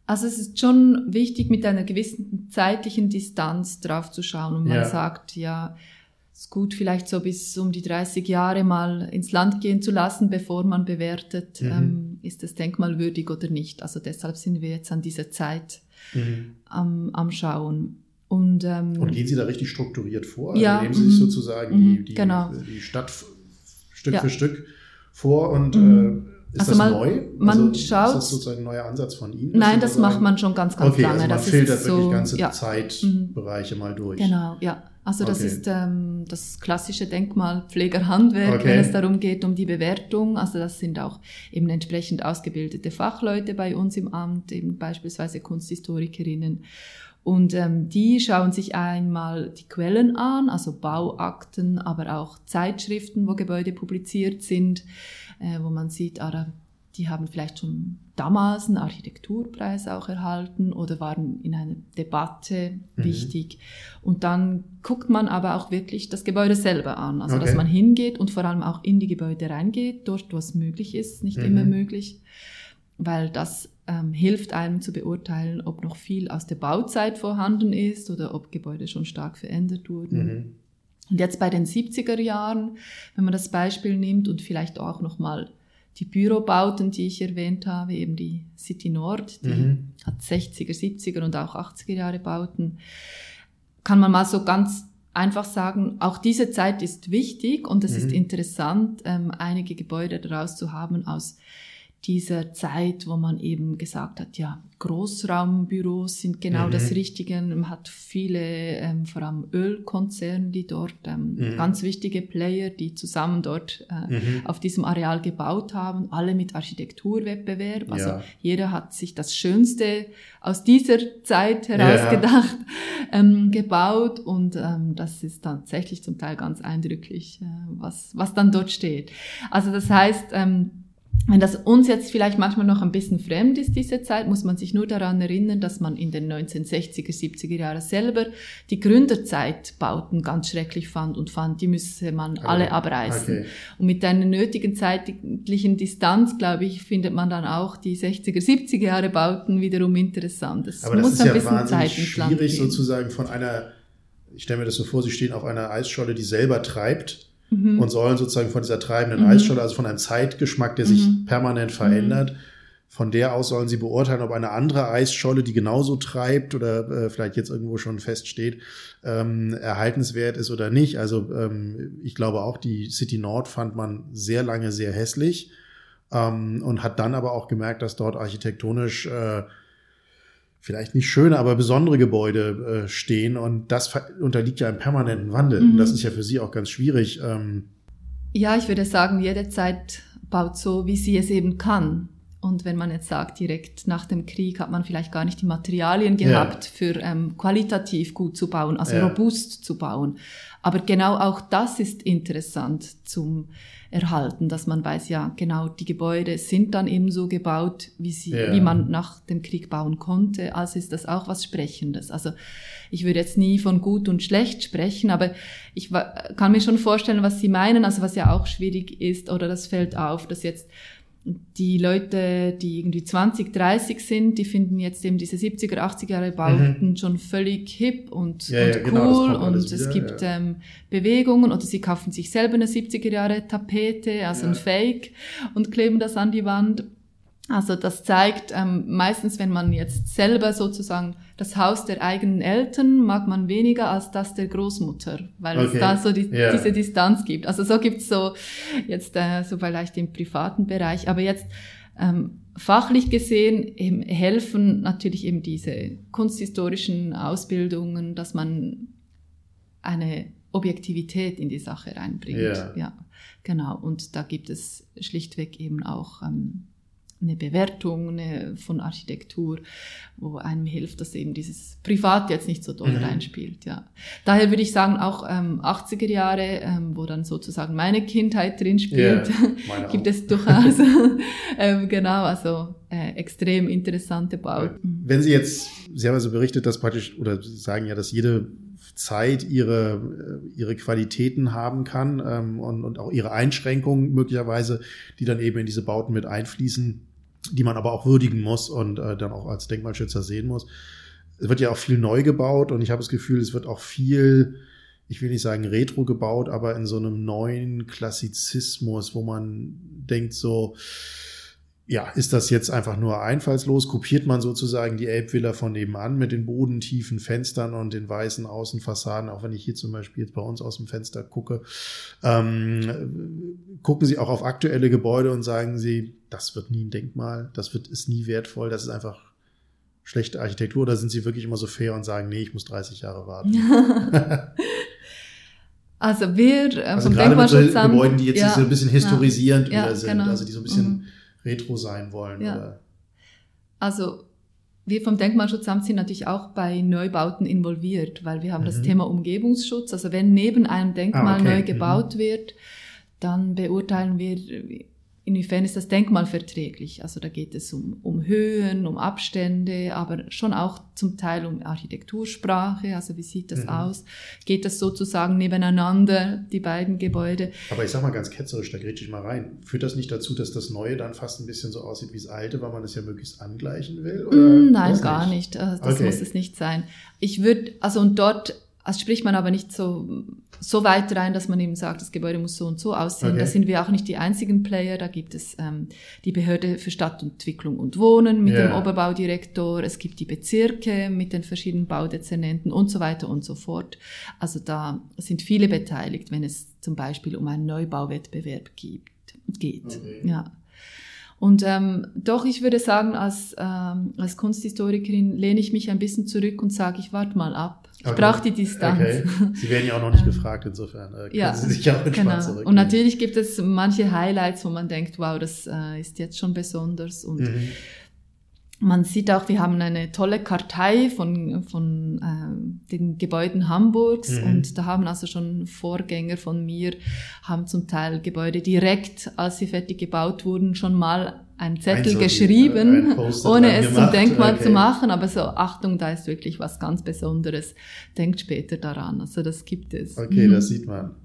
B: Also es ist schon wichtig, mit einer gewissen zeitlichen Distanz drauf zu schauen. Und man ja. sagt, ja, es ist gut, vielleicht so bis um die 30 Jahre mal ins Land gehen zu lassen, bevor man bewertet, mhm. ähm, ist das denkmalwürdig oder nicht. Also deshalb sind wir jetzt an dieser Zeit mhm. am, am Schauen. Und, ähm,
A: Und gehen Sie da richtig strukturiert vor?
B: Also ja, nehmen
A: Sie sich mhm. sozusagen die, mhm, die, genau. die Stadt Stück ja. für Stück vor und mhm. Ist also das man, neu?
B: Man also schaut. Ist
A: das sozusagen ein neuer Ansatz von Ihnen?
B: Nein, das macht man schon ganz, ganz
A: okay,
B: lange.
A: Also man
B: das
A: filtert wirklich so, ganze ja. Zeitbereiche mhm. mal durch.
B: Genau, ja. Also das okay. ist ähm, das klassische Denkmalpflegerhandwerk, okay. wenn es darum geht, um die Bewertung. Also das sind auch eben entsprechend ausgebildete Fachleute bei uns im Amt, eben beispielsweise Kunsthistorikerinnen. Und ähm, die schauen sich einmal die Quellen an, also Bauakten, aber auch Zeitschriften, wo Gebäude publiziert sind äh, wo man sieht, ah, die haben vielleicht schon damals einen Architekturpreis auch erhalten oder waren in einer Debatte mhm. wichtig. Und dann guckt man aber auch wirklich das Gebäude selber an. Also, okay. dass man hingeht und vor allem auch in die Gebäude reingeht, dort, wo es möglich ist, nicht mhm. immer möglich, weil das ähm, hilft einem zu beurteilen, ob noch viel aus der Bauzeit vorhanden ist oder ob Gebäude schon stark verändert wurden. Mhm. Und jetzt bei den 70er Jahren, wenn man das Beispiel nimmt und vielleicht auch nochmal die Bürobauten, die ich erwähnt habe, eben die City Nord, die mhm. hat 60er, 70er und auch 80er Jahre Bauten, kann man mal so ganz einfach sagen, auch diese Zeit ist wichtig und es mhm. ist interessant, ähm, einige Gebäude daraus zu haben aus dieser Zeit, wo man eben gesagt hat, ja, Großraumbüros sind genau mhm. das Richtige. Man hat viele, ähm, vor allem Ölkonzerne, die dort, ähm, mhm. ganz wichtige Player, die zusammen dort äh, mhm. auf diesem Areal gebaut haben, alle mit Architekturwettbewerb. Also ja. jeder hat sich das Schönste aus dieser Zeit herausgedacht, ja. ähm, gebaut und ähm, das ist tatsächlich zum Teil ganz eindrücklich, äh, was, was dann dort steht. Also das heißt, ähm, wenn das uns jetzt vielleicht manchmal noch ein bisschen fremd ist, diese Zeit, muss man sich nur daran erinnern, dass man in den 1960er, 70er Jahren selber die Gründerzeitbauten ganz schrecklich fand und fand, die müsse man okay. alle abreißen. Okay. Und mit einer nötigen zeitlichen Distanz, glaube ich, findet man dann auch die 60er, 70er Jahre Bauten wiederum interessant.
A: Es Aber das muss ist ein ja bisschen wahnsinnig Zeit schwierig sozusagen von einer, ich stelle mir das so vor, Sie stehen auf einer Eisscholle, die selber treibt mhm. und sollen sozusagen von dieser treibenden mhm. Eisscholle, also von einem Zeitgeschmack, der sich mhm. permanent verändert, von der aus sollen sie beurteilen, ob eine andere Eisscholle, die genauso treibt oder äh, vielleicht jetzt irgendwo schon feststeht, ähm, erhaltenswert ist oder nicht. Also ähm, ich glaube auch, die City Nord fand man sehr lange sehr hässlich ähm, und hat dann aber auch gemerkt, dass dort architektonisch äh, vielleicht nicht schöne, aber besondere Gebäude äh, stehen und das unterliegt ja einem permanenten Wandel. Mhm. Das ist ja für Sie auch ganz schwierig. Ähm.
B: Ja, ich würde sagen, jede Zeit baut so, wie sie es eben kann. Und wenn man jetzt sagt, direkt nach dem Krieg hat man vielleicht gar nicht die Materialien gehabt, ja. für ähm, qualitativ gut zu bauen, also ja. robust zu bauen. Aber genau auch das ist interessant zum erhalten, dass man weiß, ja, genau, die Gebäude sind dann eben so gebaut, wie sie, ja. wie man nach dem Krieg bauen konnte. Also ist das auch was Sprechendes. Also ich würde jetzt nie von gut und schlecht sprechen, aber ich kann mir schon vorstellen, was Sie meinen, also was ja auch schwierig ist, oder das fällt auf, dass jetzt die Leute, die irgendwie 20, 30 sind, die finden jetzt eben diese 70er, 80er Jahre Bauten mhm. schon völlig hip und, ja, und ja, genau, cool und wieder, es gibt ja. ähm, Bewegungen oder sie kaufen sich selber eine 70er Jahre Tapete, also ein Fake und kleben das an die Wand. Also das zeigt ähm, meistens, wenn man jetzt selber sozusagen das Haus der eigenen Eltern mag man weniger als das der Großmutter, weil okay. es da so die, yeah. diese Distanz gibt. Also so gibt's so jetzt äh, so vielleicht im privaten Bereich, aber jetzt ähm, fachlich gesehen eben helfen natürlich eben diese kunsthistorischen Ausbildungen, dass man eine Objektivität in die Sache reinbringt. Yeah. Ja, genau. Und da gibt es schlichtweg eben auch ähm, eine Bewertung eine, von Architektur, wo einem hilft, dass eben dieses Privat jetzt nicht so doll mhm. reinspielt. Ja. Daher würde ich sagen, auch ähm, 80er Jahre, ähm, wo dann sozusagen meine Kindheit drin spielt, yeah, gibt es durchaus ähm, genau, also äh, extrem interessante Bauten.
A: Wenn Sie jetzt, Sie haben also berichtet, dass praktisch, oder Sie sagen ja, dass jede Zeit ihre, äh, ihre Qualitäten haben kann ähm, und, und auch ihre Einschränkungen möglicherweise, die dann eben in diese Bauten mit einfließen die man aber auch würdigen muss und äh, dann auch als Denkmalschützer sehen muss. Es wird ja auch viel neu gebaut und ich habe das Gefühl, es wird auch viel, ich will nicht sagen retro gebaut, aber in so einem neuen Klassizismus, wo man denkt so, ja, ist das jetzt einfach nur einfallslos? Kopiert man sozusagen die Elbvilla von nebenan mit den bodentiefen Fenstern und den weißen Außenfassaden, auch wenn ich hier zum Beispiel jetzt bei uns aus dem Fenster gucke. Ähm, gucken Sie auch auf aktuelle Gebäude und sagen Sie, das wird nie ein Denkmal, das wird, ist nie wertvoll, das ist einfach schlechte Architektur oder sind Sie wirklich immer so fair und sagen, nee, ich muss 30 Jahre warten?
B: also wir äh,
A: also vom gerade mit so Gebäuden, die jetzt ja, so ein bisschen historisierend ja, ja, sind, genau. also die so ein bisschen mhm retro sein wollen. Ja. Oder?
B: Also wir vom Denkmalschutzamt sind natürlich auch bei Neubauten involviert, weil wir haben mhm. das Thema Umgebungsschutz. Also wenn neben einem Denkmal ah, okay. neu gebaut mhm. wird, dann beurteilen wir inwiefern ist das Denkmal verträglich? Also da geht es um, um Höhen, um Abstände, aber schon auch zum Teil um Architektursprache, also wie sieht das mhm. aus? Geht das sozusagen nebeneinander, die beiden Gebäude?
A: Aber ich sag mal ganz ketzerisch, da grätsche ich mal rein. Führt das nicht dazu, dass das Neue dann fast ein bisschen so aussieht wie das Alte, weil man es ja möglichst angleichen will?
B: Mm, Nein, gar nicht. nicht. Äh, das okay. muss es nicht sein. Ich würde, also und dort also spricht man aber nicht so, so weit rein, dass man eben sagt, das Gebäude muss so und so aussehen. Okay. Da sind wir auch nicht die einzigen Player. Da gibt es ähm, die Behörde für Stadtentwicklung und Wohnen mit yeah. dem Oberbaudirektor. Es gibt die Bezirke mit den verschiedenen Baudezernenten und so weiter und so fort. Also da sind viele beteiligt, wenn es zum Beispiel um einen Neubauwettbewerb gibt, geht. Okay. Ja. Und ähm, doch, ich würde sagen, als, ähm, als Kunsthistorikerin lehne ich mich ein bisschen zurück und sage, ich warte mal ab. Ich okay. brauche die Distanz. Okay.
A: Sie werden ja auch noch nicht gefragt, insofern äh,
B: ja, Sie sich auch genau. Und natürlich gibt es manche Highlights, wo man denkt, wow, das äh, ist jetzt schon besonders. Und mhm. Man sieht auch, wir haben eine tolle Kartei von, von äh, den Gebäuden Hamburgs mhm. und da haben also schon Vorgänger von mir, haben zum Teil Gebäude direkt, als sie fertig gebaut wurden, schon mal ein Zettel ein geschrieben, ein ohne es gemacht. zum Denkmal okay. zu machen, aber so, Achtung, da ist wirklich was ganz Besonderes, denkt später daran, also das gibt es.
A: Okay, mhm. das sieht man.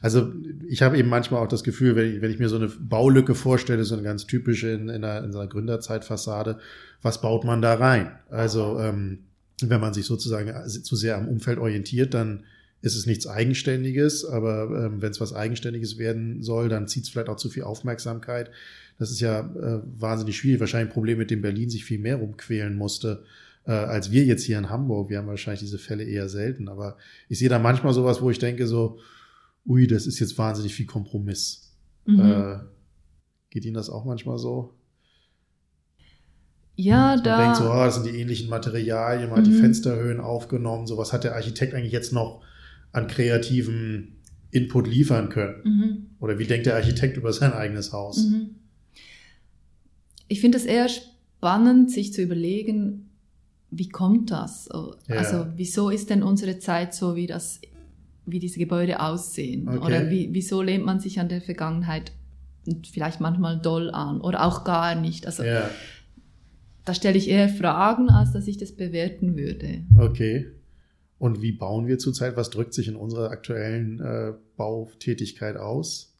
A: Also ich habe eben manchmal auch das Gefühl, wenn ich, wenn ich mir so eine Baulücke vorstelle, so eine ganz typische in, in, einer, in so einer Gründerzeitfassade, was baut man da rein? Also ähm, wenn man sich sozusagen zu sehr am Umfeld orientiert, dann ist es nichts Eigenständiges, aber ähm, wenn es was Eigenständiges werden soll, dann zieht es vielleicht auch zu viel Aufmerksamkeit. Das ist ja äh, wahnsinnig schwierig. Wahrscheinlich ein Problem, mit dem Berlin sich viel mehr rumquälen musste, äh, als wir jetzt hier in Hamburg. Wir haben wahrscheinlich diese Fälle eher selten. Aber ich sehe da manchmal sowas, wo ich denke so, ui, das ist jetzt wahnsinnig viel Kompromiss. Mhm. Äh, geht Ihnen das auch manchmal so?
B: Ja, da.
A: Man denkt so, oh, das sind die ähnlichen Materialien, man mhm. die. Fensterhöhen aufgenommen, so was hat der Architekt eigentlich jetzt noch an kreativen Input liefern können? Mhm. Oder wie denkt der Architekt über sein eigenes Haus? Mhm.
B: Ich finde es eher spannend, sich zu überlegen, wie kommt das? Ja. Also, wieso ist denn unsere Zeit so, wie das wie diese Gebäude aussehen. Okay. Oder wie, wieso lehnt man sich an der Vergangenheit vielleicht manchmal doll an oder auch gar nicht. Also ja. da stelle ich eher Fragen, als dass ich das bewerten würde.
A: Okay. Und wie bauen wir zurzeit? Was drückt sich in unserer aktuellen äh, Bautätigkeit aus?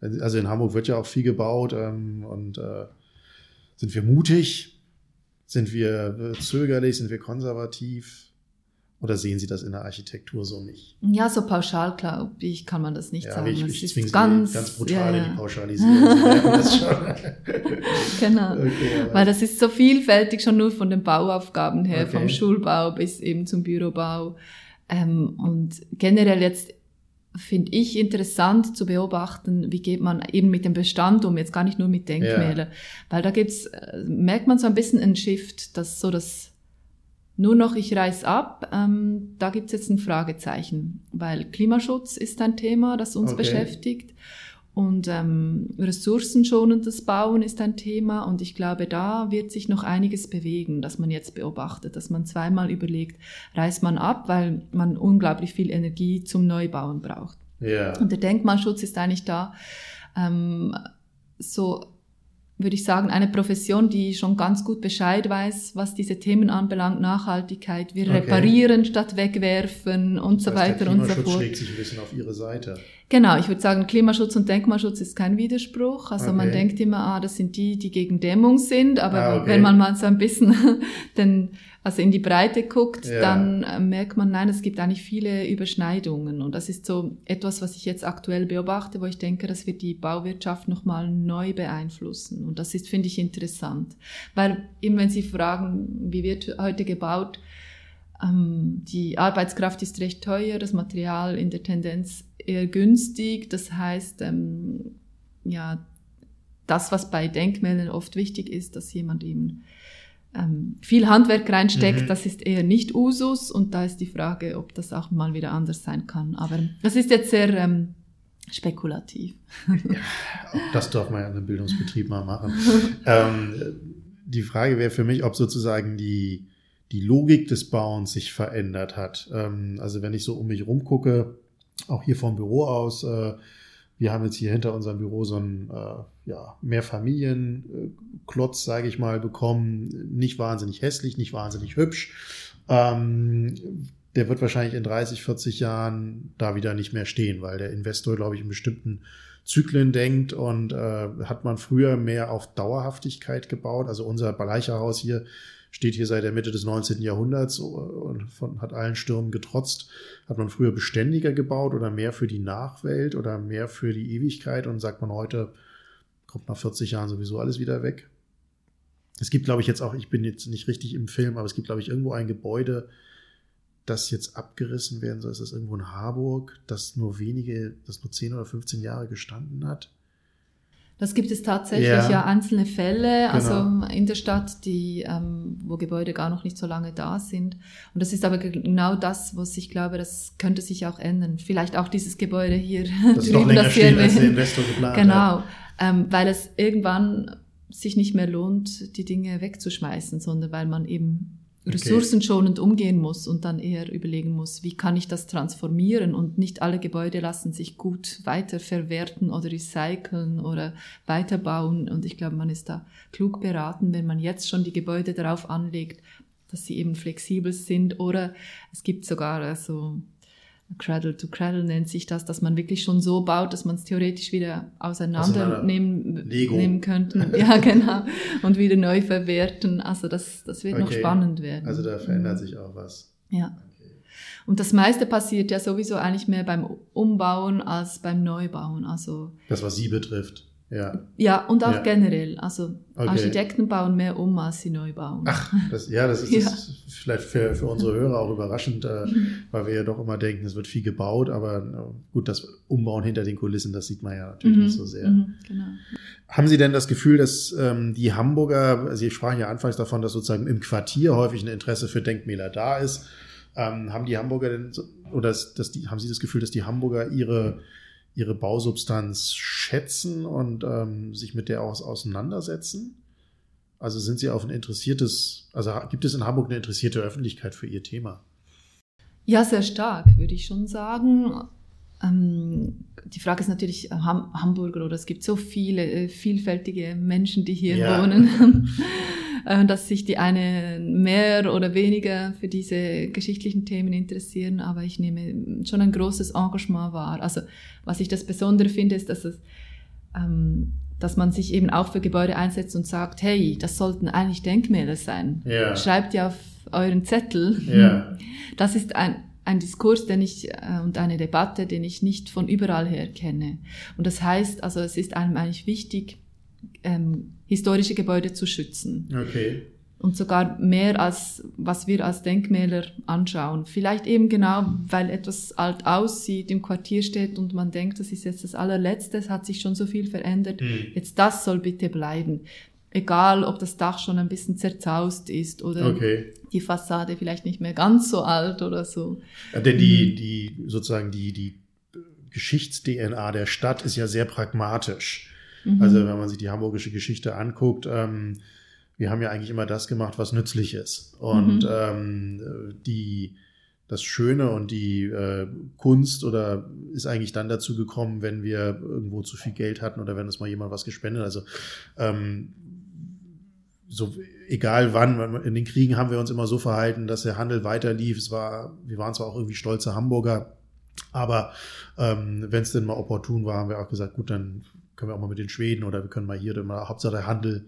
A: Also in Hamburg wird ja auch viel gebaut ähm, und äh, sind wir mutig? Sind wir äh, zögerlich? Sind wir konservativ? Oder sehen Sie das in der Architektur so nicht?
B: Ja, so pauschal, glaube ich, kann man das nicht ja, sagen.
A: Ich, ich, ich zwinge ganz, ganz brutal ja, ja. in die Pauschalisierung.
B: genau. Okay, Weil das ist so vielfältig schon nur von den Bauaufgaben her, okay. vom Schulbau bis eben zum Bürobau. Ähm, und generell jetzt finde ich interessant zu beobachten, wie geht man eben mit dem Bestand um, jetzt gar nicht nur mit Denkmälern. Weil da gibt's, äh, merkt man so ein bisschen einen Shift, dass so das nur noch, ich reiß ab, ähm, da gibt es jetzt ein Fragezeichen, weil Klimaschutz ist ein Thema, das uns okay. beschäftigt und ähm, ressourcenschonendes Bauen ist ein Thema und ich glaube, da wird sich noch einiges bewegen, das man jetzt beobachtet, dass man zweimal überlegt, reißt man ab, weil man unglaublich viel Energie zum Neubauen braucht.
A: Yeah.
B: Und der Denkmalschutz ist eigentlich da ähm, so würde ich sagen, eine Profession, die schon ganz gut Bescheid weiß, was diese Themen anbelangt, Nachhaltigkeit. Wir okay. reparieren statt wegwerfen und das so weiter
A: der
B: und so fort.
A: schlägt sich ein bisschen auf Ihre Seite.
B: Genau, ich würde sagen, Klimaschutz und Denkmalschutz ist kein Widerspruch. Also okay. man denkt immer, ah, das sind die, die gegen Dämmung sind, aber ah, okay. wenn man mal so ein bisschen den also in die Breite guckt, ja. dann äh, merkt man, nein, es gibt eigentlich viele Überschneidungen. Und das ist so etwas, was ich jetzt aktuell beobachte, wo ich denke, das wird die Bauwirtschaft nochmal neu beeinflussen. Und das ist, finde ich, interessant. Weil eben wenn Sie fragen, wie wird heute gebaut, ähm, die Arbeitskraft ist recht teuer, das Material in der Tendenz eher günstig. Das heißt, ähm, ja, das, was bei Denkmälern oft wichtig ist, dass jemand eben ähm, viel Handwerk reinsteckt, mhm. das ist eher nicht Usus und da ist die Frage, ob das auch mal wieder anders sein kann. Aber das ist jetzt sehr ähm, spekulativ.
A: Ja, auch das darf man ja in einem Bildungsbetrieb mal machen. ähm, die Frage wäre für mich, ob sozusagen die, die Logik des Bauens sich verändert hat. Ähm, also wenn ich so um mich rumgucke, auch hier vom Büro aus, äh, wir haben jetzt hier hinter unserem Büro so einen äh, ja, Mehrfamilienklotz, sage ich mal, bekommen. Nicht wahnsinnig hässlich, nicht wahnsinnig hübsch. Ähm, der wird wahrscheinlich in 30, 40 Jahren da wieder nicht mehr stehen, weil der Investor, glaube ich, in bestimmten Zyklen denkt und äh, hat man früher mehr auf Dauerhaftigkeit gebaut. Also unser Beleicherhaus hier steht hier seit der Mitte des 19. Jahrhunderts und von, hat allen Stürmen getrotzt. Hat man früher beständiger gebaut oder mehr für die Nachwelt oder mehr für die Ewigkeit und sagt man heute, kommt nach 40 Jahren sowieso alles wieder weg. Es gibt, glaube ich, jetzt auch, ich bin jetzt nicht richtig im Film, aber es gibt, glaube ich, irgendwo ein Gebäude, das jetzt abgerissen werden soll. Ist das irgendwo in Harburg, das nur wenige, das nur 10 oder 15 Jahre gestanden hat?
B: Das gibt es tatsächlich ja, ja einzelne Fälle, also genau. in der Stadt, die, ähm, wo Gebäude gar noch nicht so lange da sind. Und das ist aber genau das, was ich glaube, das könnte sich auch ändern. Vielleicht auch dieses Gebäude hier
A: das drüben, das hier als Investor geplant
B: Genau, ähm, weil es irgendwann sich nicht mehr lohnt, die Dinge wegzuschmeißen, sondern weil man eben ressourcenschonend umgehen muss und dann eher überlegen muss, wie kann ich das transformieren und nicht alle Gebäude lassen sich gut weiterverwerten oder recyceln oder weiterbauen. Und ich glaube, man ist da klug beraten, wenn man jetzt schon die Gebäude darauf anlegt, dass sie eben flexibel sind oder es gibt sogar also Cradle to Cradle nennt sich das, dass man wirklich schon so baut, dass man es theoretisch wieder auseinandernehmen nehmen könnte. Ja, genau. Und wieder neu verwerten. Also das, das wird okay. noch spannend werden.
A: Also da verändert sich auch was.
B: Ja. Okay. Und das meiste passiert ja sowieso eigentlich mehr beim Umbauen als beim Neubauen. Also
A: das, was Sie betrifft. Ja.
B: Ja, und auch ja. generell. Also okay. Architekten bauen mehr um, als sie neu bauen.
A: Ach, das, ja, das ist, ja. Das vielleicht für, für unsere Hörer auch überraschend, äh, weil wir ja doch immer denken, es wird viel gebaut, aber äh, gut, das Umbauen hinter den Kulissen, das sieht man ja natürlich mhm. nicht so sehr. Mhm, genau. Haben Sie denn das Gefühl, dass ähm, die Hamburger, Sie sprachen ja anfangs davon, dass sozusagen im Quartier häufig ein Interesse für Denkmäler da ist. Ähm, haben die Hamburger denn, oder dass, dass die, haben Sie das Gefühl, dass die Hamburger ihre ihre Bausubstanz schätzen und ähm, sich mit der auch auseinandersetzen? Also sind Sie auf ein interessiertes, also gibt es in Hamburg eine interessierte Öffentlichkeit für Ihr Thema?
B: Ja, sehr stark, würde ich schon sagen. Ähm, die Frage ist natürlich, Ham Hamburger oder es gibt so viele äh, vielfältige Menschen, die hier ja. wohnen. Äh, dass sich die eine mehr oder weniger für diese geschichtlichen Themen interessieren, aber ich nehme schon ein großes Engagement wahr. Also was ich das Besondere finde, ist, dass es ähm, dass man sich eben auch für Gebäude einsetzt und sagt, hey, das sollten eigentlich Denkmäler sein. Ja. Schreibt ja auf euren Zettel. Ja. Das ist ein, ein Diskurs, den ich äh, und eine Debatte, den ich nicht von überall her kenne. Und das heißt, also es ist einem eigentlich wichtig, ähm, historische Gebäude zu schützen.
A: Okay.
B: Und sogar mehr als was wir als Denkmäler anschauen. Vielleicht eben genau, weil etwas alt aussieht, im Quartier steht und man denkt, das ist jetzt das allerletzte, es hat sich schon so viel verändert. Mhm. Jetzt das soll bitte bleiben. Egal, ob das Dach schon ein bisschen zerzaust ist oder okay. die Fassade vielleicht nicht mehr ganz so alt oder so.
A: Ja, denn die, mhm. die, sozusagen die, die Geschichts-DNA der Stadt ist ja sehr pragmatisch. Mhm. Also wenn man sich die hamburgische Geschichte anguckt, ähm, wir haben ja eigentlich immer das gemacht, was nützlich ist. Und mhm. ähm, die das Schöne und die äh, Kunst oder ist eigentlich dann dazu gekommen, wenn wir irgendwo zu viel Geld hatten oder wenn uns mal jemand was gespendet. Also ähm, so egal wann, in den Kriegen haben wir uns immer so verhalten, dass der Handel weiter lief. Es war, wir waren zwar auch irgendwie stolze Hamburger, aber ähm, wenn es denn mal opportun war, haben wir auch gesagt, gut, dann können wir auch mal mit den Schweden oder wir können mal hier mal, Hauptsache der Handel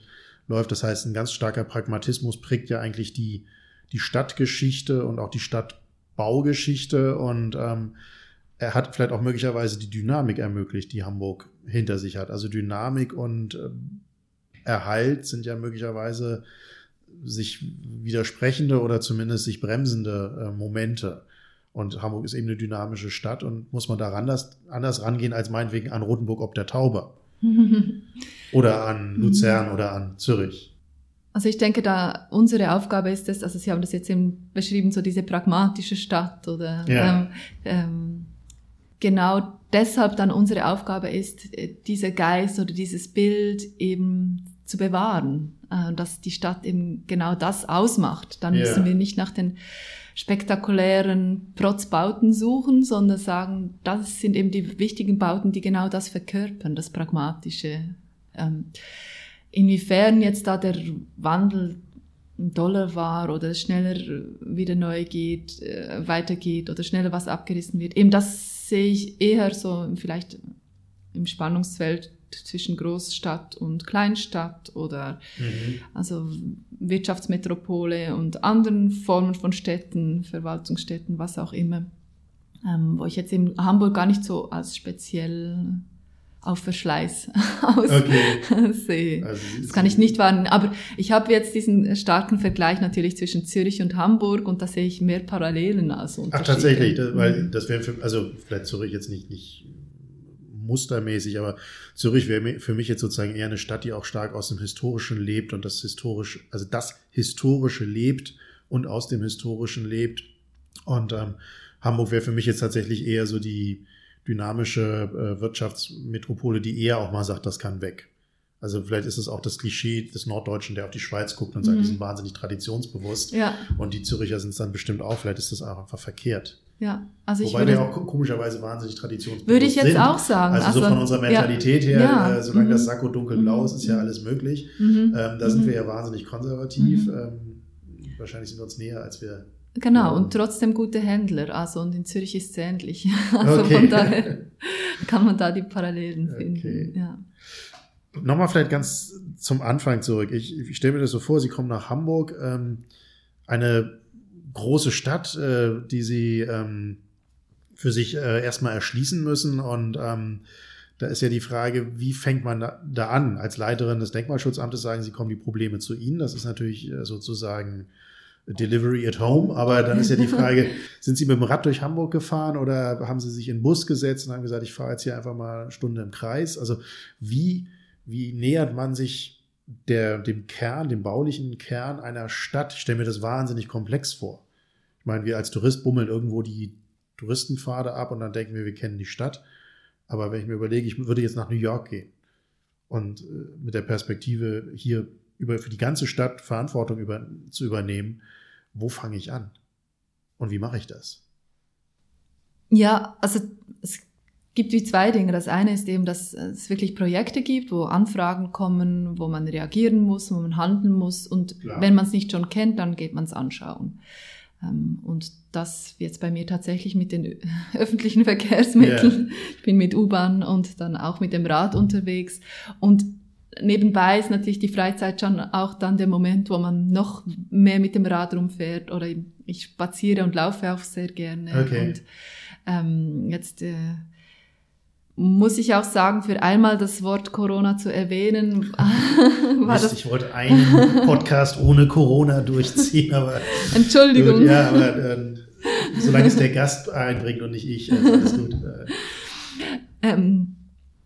A: läuft. Das heißt, ein ganz starker Pragmatismus prägt ja eigentlich die, die Stadtgeschichte und auch die Stadtbaugeschichte und ähm, er hat vielleicht auch möglicherweise die Dynamik ermöglicht, die Hamburg hinter sich hat. Also Dynamik und äh, Erhalt sind ja möglicherweise sich widersprechende oder zumindest sich bremsende äh, Momente. Und Hamburg ist eben eine dynamische Stadt und muss man da anders, anders rangehen als meinetwegen an Rotenburg ob der Tauber. oder an Luzern oder an Zürich.
B: Also ich denke, da unsere Aufgabe ist es, also Sie haben das jetzt eben beschrieben, so diese pragmatische Stadt oder ja. ähm, ähm, genau deshalb dann unsere Aufgabe ist, äh, dieser Geist oder dieses Bild eben zu bewahren, äh, dass die Stadt eben genau das ausmacht. Dann ja. müssen wir nicht nach den spektakulären Protzbauten suchen, sondern sagen, das sind eben die wichtigen Bauten, die genau das verkörpern, das Pragmatische. Ähm, inwiefern jetzt da der Wandel ein Dollar war oder schneller wieder neu geht, äh, weitergeht oder schneller was abgerissen wird, eben das sehe ich eher so vielleicht im Spannungsfeld zwischen Großstadt und Kleinstadt oder mhm. also Wirtschaftsmetropole und anderen Formen von Städten, Verwaltungsstädten, was auch immer, ähm, wo ich jetzt in Hamburg gar nicht so als speziell auf Verschleiß aus okay. sehe. Also, das kann ich nicht wahrnehmen. Aber ich habe jetzt diesen starken Vergleich natürlich zwischen Zürich und Hamburg und da sehe ich mehr Parallelen als Unterschiede.
A: Ach, tatsächlich, das, weil das wäre also vielleicht Zürich jetzt nicht, nicht mustermäßig, aber Zürich wäre für mich jetzt sozusagen eher eine Stadt, die auch stark aus dem Historischen lebt und das Historische, also das Historische lebt und aus dem Historischen lebt. Und ähm, Hamburg wäre für mich jetzt tatsächlich eher so die dynamische äh, Wirtschaftsmetropole, die eher auch mal sagt, das kann weg. Also vielleicht ist es auch das Klischee des Norddeutschen, der auf die Schweiz guckt und sagt, mhm. die sind wahnsinnig traditionsbewusst. Ja. Und die Züricher sind es dann bestimmt auch. Vielleicht ist das auch einfach verkehrt.
B: Ja,
A: also ich Wobei würde, wir auch komischerweise wahnsinnig traditionsbewusst
B: Würde ich jetzt sind. auch sagen.
A: Also, also so von unserer Mentalität ja, her, ja, äh, solange mhm. das Sakko dunkelblau mhm. ist, ist ja alles möglich. Mhm. Ähm, da sind mhm. wir ja wahnsinnig konservativ. Mhm. Ähm, wahrscheinlich sind wir uns näher, als wir
B: Genau, ja. und trotzdem gute Händler. Also, und in Zürich ist es ähnlich. Also okay. von daher kann man da die Parallelen finden. Okay. Ja.
A: Nochmal vielleicht ganz zum Anfang zurück. Ich, ich stelle mir das so vor, Sie kommen nach Hamburg, ähm, eine große Stadt, äh, die Sie ähm, für sich äh, erstmal erschließen müssen. Und ähm, da ist ja die Frage, wie fängt man da, da, an? Als Leiterin des Denkmalschutzamtes sagen Sie, kommen die Probleme zu Ihnen. Das ist natürlich äh, sozusagen Delivery at Home. Aber dann ist ja die Frage, sind Sie mit dem Rad durch Hamburg gefahren oder haben Sie sich in den Bus gesetzt und haben gesagt, ich fahre jetzt hier einfach mal eine Stunde im Kreis? Also wie wie nähert man sich der, dem Kern, dem baulichen Kern einer Stadt? Ich stelle mir das wahnsinnig komplex vor. Ich meine, wir als Tourist bummeln irgendwo die Touristenpfade ab und dann denken wir, wir kennen die Stadt. Aber wenn ich mir überlege, ich würde jetzt nach New York gehen und äh, mit der Perspektive hier über, für die ganze Stadt Verantwortung über, zu übernehmen, wo fange ich an? Und wie mache ich das?
B: Ja, also es gibt wie zwei Dinge. Das eine ist eben, dass es wirklich Projekte gibt, wo Anfragen kommen, wo man reagieren muss, wo man handeln muss. Und Klar. wenn man es nicht schon kennt, dann geht man es anschauen. Ähm, und das jetzt bei mir tatsächlich mit den öffentlichen Verkehrsmitteln. Yeah. Ich bin mit U-Bahn und dann auch mit dem Rad unterwegs. Und nebenbei ist natürlich die Freizeit schon auch dann der Moment, wo man noch mehr mit dem Rad rumfährt. Oder ich spaziere und laufe auch sehr gerne. Okay. Und ähm, jetzt äh, muss ich auch sagen, für einmal das Wort Corona zu erwähnen.
A: war das ich wollte einen Podcast ohne Corona durchziehen, aber.
B: Entschuldigung.
A: Gut, ja, aber äh, solange es der Gast einbringt und nicht ich, also alles gut.
B: Ähm,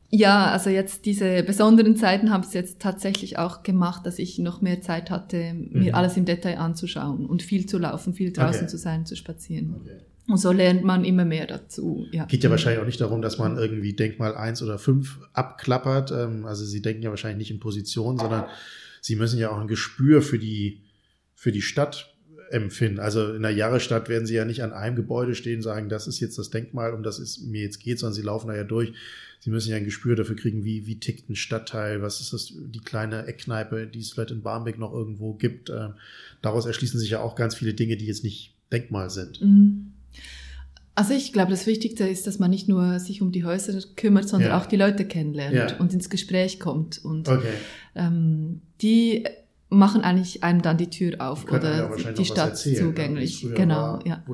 B: ja, also jetzt diese besonderen Zeiten haben es jetzt tatsächlich auch gemacht, dass ich noch mehr Zeit hatte, mir mhm. alles im Detail anzuschauen und viel zu laufen, viel draußen okay. zu sein, zu spazieren. Okay. Und so lernt man immer mehr dazu.
A: Ja. Geht ja wahrscheinlich auch nicht darum, dass man irgendwie Denkmal eins oder fünf abklappert. Ähm, also Sie denken ja wahrscheinlich nicht in Position, sondern Sie müssen ja auch ein Gespür für die, für die Stadt empfinden. Also in der Jahrestadt werden Sie ja nicht an einem Gebäude stehen und sagen, das ist jetzt das Denkmal, um das es mir jetzt geht, sondern Sie laufen da ja durch. Sie müssen ja ein Gespür dafür kriegen, wie, wie tickt ein Stadtteil, was ist das, die kleine Eckkneipe, die es vielleicht in Barmbek noch irgendwo gibt. Ähm, daraus erschließen sich ja auch ganz viele Dinge, die jetzt nicht Denkmal sind.
B: Mhm. Also ich glaube, das Wichtigste ist, dass man nicht nur sich um die Häuser kümmert, sondern ja. auch die Leute kennenlernt ja. und ins Gespräch kommt. Und okay. ähm, die machen eigentlich einem dann die Tür auf oder die Stadt erzählen, zugänglich. Genau, ja.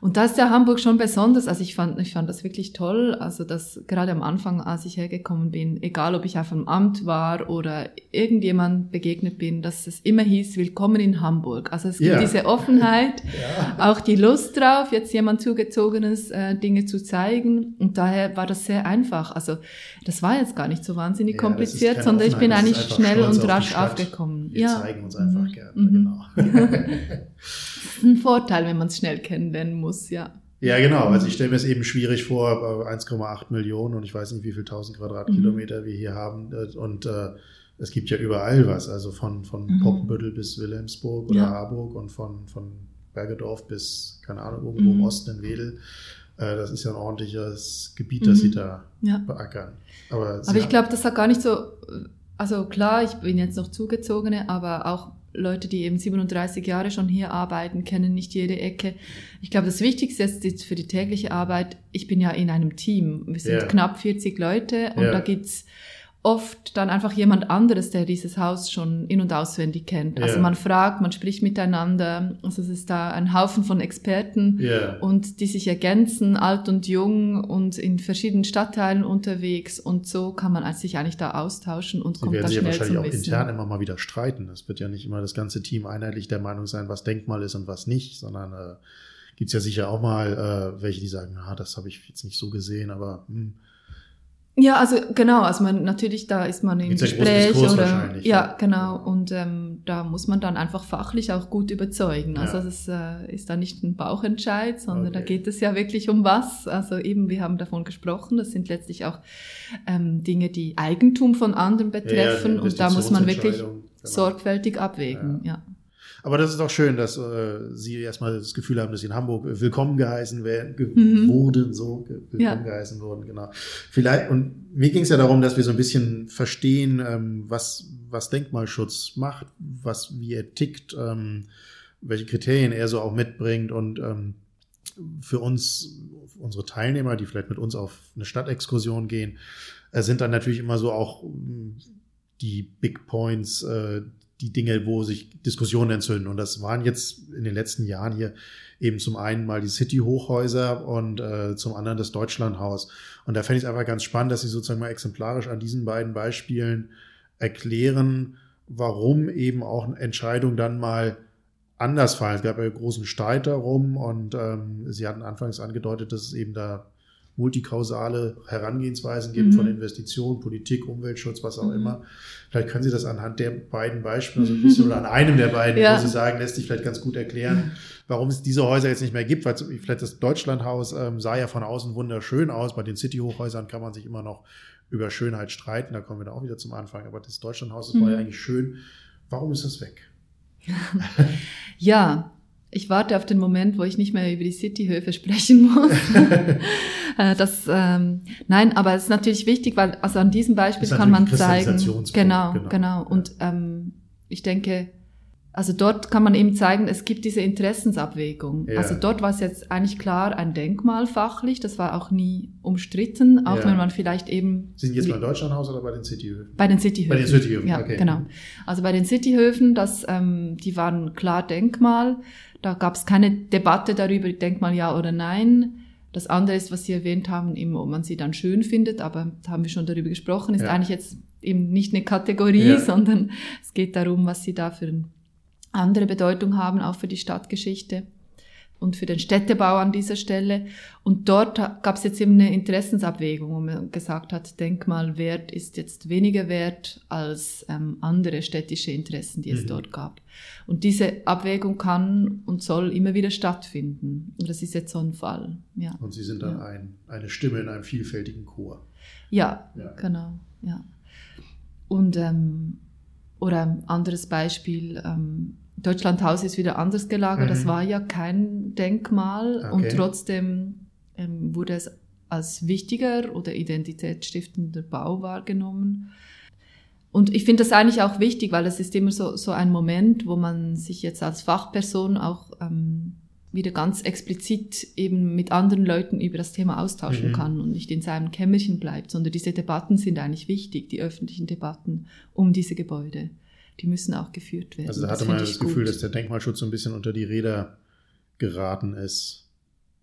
B: Und da ist ja Hamburg schon besonders. Also ich fand, ich fand das wirklich toll. Also dass gerade am Anfang, als ich hergekommen bin, egal ob ich auf einem Amt war oder irgendjemand begegnet bin, dass es immer hieß, willkommen in Hamburg. Also es gibt ja. diese Offenheit, ja. auch die Lust drauf, jetzt jemand zugezogenes äh, Dinge zu zeigen. Und daher war das sehr einfach. Also das war jetzt gar nicht so wahnsinnig ja, kompliziert, sondern ich bin eigentlich schnell und rasch aufgekommen.
A: Wir ja. zeigen uns einfach mhm. gerne. Mhm. Genau.
B: ein Vorteil, wenn man es schnell kennenlernen muss, ja.
A: Ja, genau. Also ich stelle mir es eben schwierig vor, 1,8 Millionen und ich weiß nicht, wie viel tausend Quadratkilometer mhm. wir hier haben. Und äh, es gibt ja überall was, also von, von mhm. Poppenbüttel bis Wilhelmsburg oder ja. Harburg und von, von Bergedorf bis, keine Ahnung, irgendwo mhm. im Osten in Wedel. Äh, das ist ja ein ordentliches Gebiet, das sie mhm. da ja. beackern.
B: Aber, aber ich glaube, das hat gar nicht so, also klar, ich bin jetzt noch Zugezogene, aber auch Leute, die eben 37 Jahre schon hier arbeiten, kennen nicht jede Ecke. Ich glaube, das Wichtigste ist für die tägliche Arbeit, ich bin ja in einem Team. Wir sind yeah. knapp 40 Leute und yeah. da gibt's oft dann einfach jemand anderes, der dieses Haus schon in- und auswendig kennt. Also yeah. man fragt, man spricht miteinander. Also es ist da ein Haufen von Experten yeah. und die sich ergänzen, alt und jung und in verschiedenen Stadtteilen unterwegs. Und so kann man sich eigentlich da austauschen und
A: Sie kommt werden sich ja wahrscheinlich auch intern immer mal wieder streiten. Es wird ja nicht immer das ganze Team einheitlich der Meinung sein, was Denkmal ist und was nicht, sondern äh, gibt es ja sicher auch mal äh, welche, die sagen, ah, das habe ich jetzt nicht so gesehen, aber hm,
B: ja, also genau, also man natürlich da ist man im Gespräch oder ja, ja, genau und ähm, da muss man dann einfach fachlich auch gut überzeugen. Ja. Also es äh, ist da nicht ein Bauchentscheid, sondern okay. da geht es ja wirklich um was. Also eben, wir haben davon gesprochen, das sind letztlich auch ähm, Dinge, die Eigentum von anderen betreffen ja, und da muss man wirklich genau. sorgfältig abwägen. ja.
A: Aber das ist doch schön, dass äh, Sie erstmal das Gefühl haben, dass Sie in Hamburg willkommen geheißen werden, ge mhm. wurden, so willkommen ja. geheißen wurden, genau. Vielleicht, und mir ging es ja darum, dass wir so ein bisschen verstehen, ähm, was, was Denkmalschutz macht, was, wie er tickt, ähm, welche Kriterien er so auch mitbringt und ähm, für uns, unsere Teilnehmer, die vielleicht mit uns auf eine Stadtexkursion gehen, äh, sind dann natürlich immer so auch die Big Points, äh, die Dinge, wo sich Diskussionen entzünden. Und das waren jetzt in den letzten Jahren hier eben zum einen mal die City-Hochhäuser und äh, zum anderen das Deutschlandhaus. Und da fände ich es einfach ganz spannend, dass Sie sozusagen mal exemplarisch an diesen beiden Beispielen erklären, warum eben auch Entscheidungen dann mal anders fallen. Es gab ja großen Streit darum und ähm, Sie hatten anfangs angedeutet, dass es eben da multikausale Herangehensweisen gibt mhm. von Investitionen, Politik, Umweltschutz, was auch mhm. immer. Vielleicht können Sie das anhand der beiden Beispiele so ein bisschen oder an einem der beiden, ja. wo Sie sagen, lässt sich vielleicht ganz gut erklären, warum es diese Häuser jetzt nicht mehr gibt, weil vielleicht das Deutschlandhaus ähm, sah ja von außen wunderschön aus. Bei den City-Hochhäusern kann man sich immer noch über Schönheit streiten, da kommen wir da auch wieder zum Anfang. Aber das Deutschlandhaus, das mhm. war ja mhm. eigentlich schön. Warum ist das weg?
B: ja, ich warte auf den Moment, wo ich nicht mehr über die Cityhöfe sprechen muss. Äh, das, ähm, nein, aber es ist natürlich wichtig, weil also an diesem Beispiel kann man zeigen. Genau, genau, genau. Und ähm, ich denke, also dort kann man eben zeigen, es gibt diese Interessensabwägung. Ja. Also dort war es jetzt eigentlich klar ein Denkmal fachlich, das war auch nie umstritten, auch ja. wenn man vielleicht eben...
A: Sind jetzt beim Deutschlandhaus oder bei den Cityhöfen?
B: Bei den Cityhöfen.
A: Bei den Cityhöfen,
B: ja, okay. genau. Also bei den Cityhöfen, das, ähm, die waren klar Denkmal. Da gab es keine Debatte darüber, Denkmal ja oder nein. Das andere ist, was Sie erwähnt haben, eben, ob man sie dann schön findet, aber da haben wir schon darüber gesprochen, ist ja. eigentlich jetzt eben nicht eine Kategorie, ja. sondern es geht darum, was Sie da für eine andere Bedeutung haben, auch für die Stadtgeschichte und für den Städtebau an dieser Stelle. Und dort gab es jetzt eben eine Interessensabwägung, wo man gesagt hat, Denkmalwert ist jetzt weniger wert als ähm, andere städtische Interessen, die es mhm. dort gab. Und diese Abwägung kann und soll immer wieder stattfinden. Und das ist jetzt so ein Fall. Ja.
A: Und Sie sind dann ja. ein, eine Stimme in einem vielfältigen Chor.
B: Ja, ja. genau. Ja. Und ähm, oder ein anderes Beispiel. Ähm, Deutschlandhaus ist wieder anders gelagert. Mhm. Das war ja kein Denkmal okay. und trotzdem ähm, wurde es als wichtiger oder identitätsstiftender Bau wahrgenommen. Und ich finde das eigentlich auch wichtig, weil es ist immer so, so ein Moment, wo man sich jetzt als Fachperson auch ähm, wieder ganz explizit eben mit anderen Leuten über das Thema austauschen mhm. kann und nicht in seinem Kämmerchen bleibt, sondern diese Debatten sind eigentlich wichtig, die öffentlichen Debatten um diese Gebäude die müssen auch geführt werden.
A: Also da hatte das man das Gefühl, gut. dass der Denkmalschutz so ein bisschen unter die Räder geraten ist.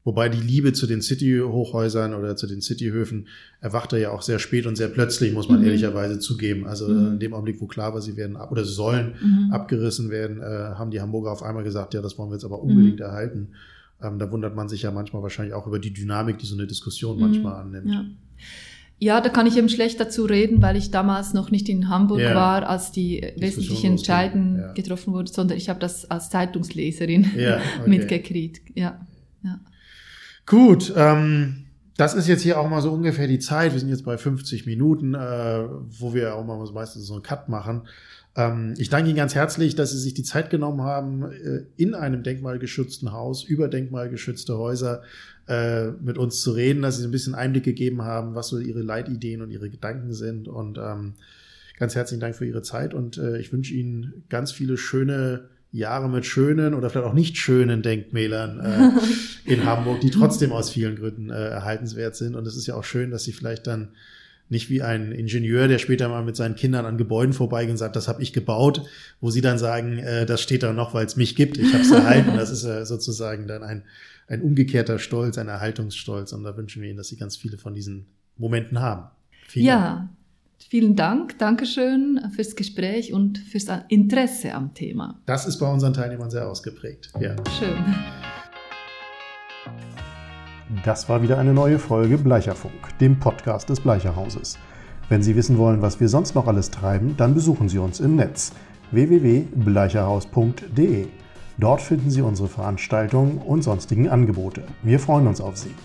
A: Wobei die Liebe zu den City-Hochhäusern oder zu den City-Höfen erwachte ja auch sehr spät und sehr plötzlich, muss man mhm. ehrlicherweise zugeben. Also mhm. in dem Augenblick, wo klar war, sie werden ab oder sollen mhm. abgerissen werden, äh, haben die Hamburger auf einmal gesagt, ja, das wollen wir jetzt aber unbedingt mhm. erhalten. Ähm, da wundert man sich ja manchmal wahrscheinlich auch über die Dynamik, die so eine Diskussion manchmal mhm. annimmt.
B: Ja. Ja, da kann ich eben schlecht dazu reden, weil ich damals noch nicht in Hamburg ja. war, als die wesentlichen Entscheidungen ja. getroffen wurden, sondern ich habe das als Zeitungsleserin ja, okay. mitgekriegt. Ja, ja.
A: Gut, ähm, das ist jetzt hier auch mal so ungefähr die Zeit. Wir sind jetzt bei 50 Minuten, äh, wo wir auch mal meistens so einen Cut machen. Ähm, ich danke Ihnen ganz herzlich, dass Sie sich die Zeit genommen haben, äh, in einem denkmalgeschützten Haus, über denkmalgeschützte Häuser äh, mit uns zu reden, dass sie ein bisschen Einblick gegeben haben, was so ihre Leitideen und ihre Gedanken sind. Und ähm, ganz herzlichen Dank für Ihre Zeit und äh, ich wünsche Ihnen ganz viele schöne Jahre mit schönen oder vielleicht auch nicht schönen Denkmälern äh, in Hamburg, die trotzdem aus vielen Gründen äh, erhaltenswert sind. Und es ist ja auch schön, dass Sie vielleicht dann nicht wie ein Ingenieur, der später mal mit seinen Kindern an Gebäuden vorbeigeht und sagt, das habe ich gebaut, wo sie dann sagen, äh, das steht da noch, weil es mich gibt, ich habe es erhalten. Das ist äh, sozusagen dann ein ein umgekehrter Stolz, ein Erhaltungsstolz. Und da wünschen wir Ihnen, dass Sie ganz viele von diesen Momenten haben.
B: Vielen ja, Dank. vielen Dank. Dankeschön fürs Gespräch und fürs Interesse am Thema.
A: Das ist bei unseren Teilnehmern sehr ausgeprägt. Ja.
B: Schön.
A: Das war wieder eine neue Folge Bleicherfunk, dem Podcast des Bleicherhauses. Wenn Sie wissen wollen, was wir sonst noch alles treiben, dann besuchen Sie uns im Netz www.bleicherhaus.de. Dort finden Sie unsere Veranstaltungen und sonstigen Angebote. Wir freuen uns auf Sie.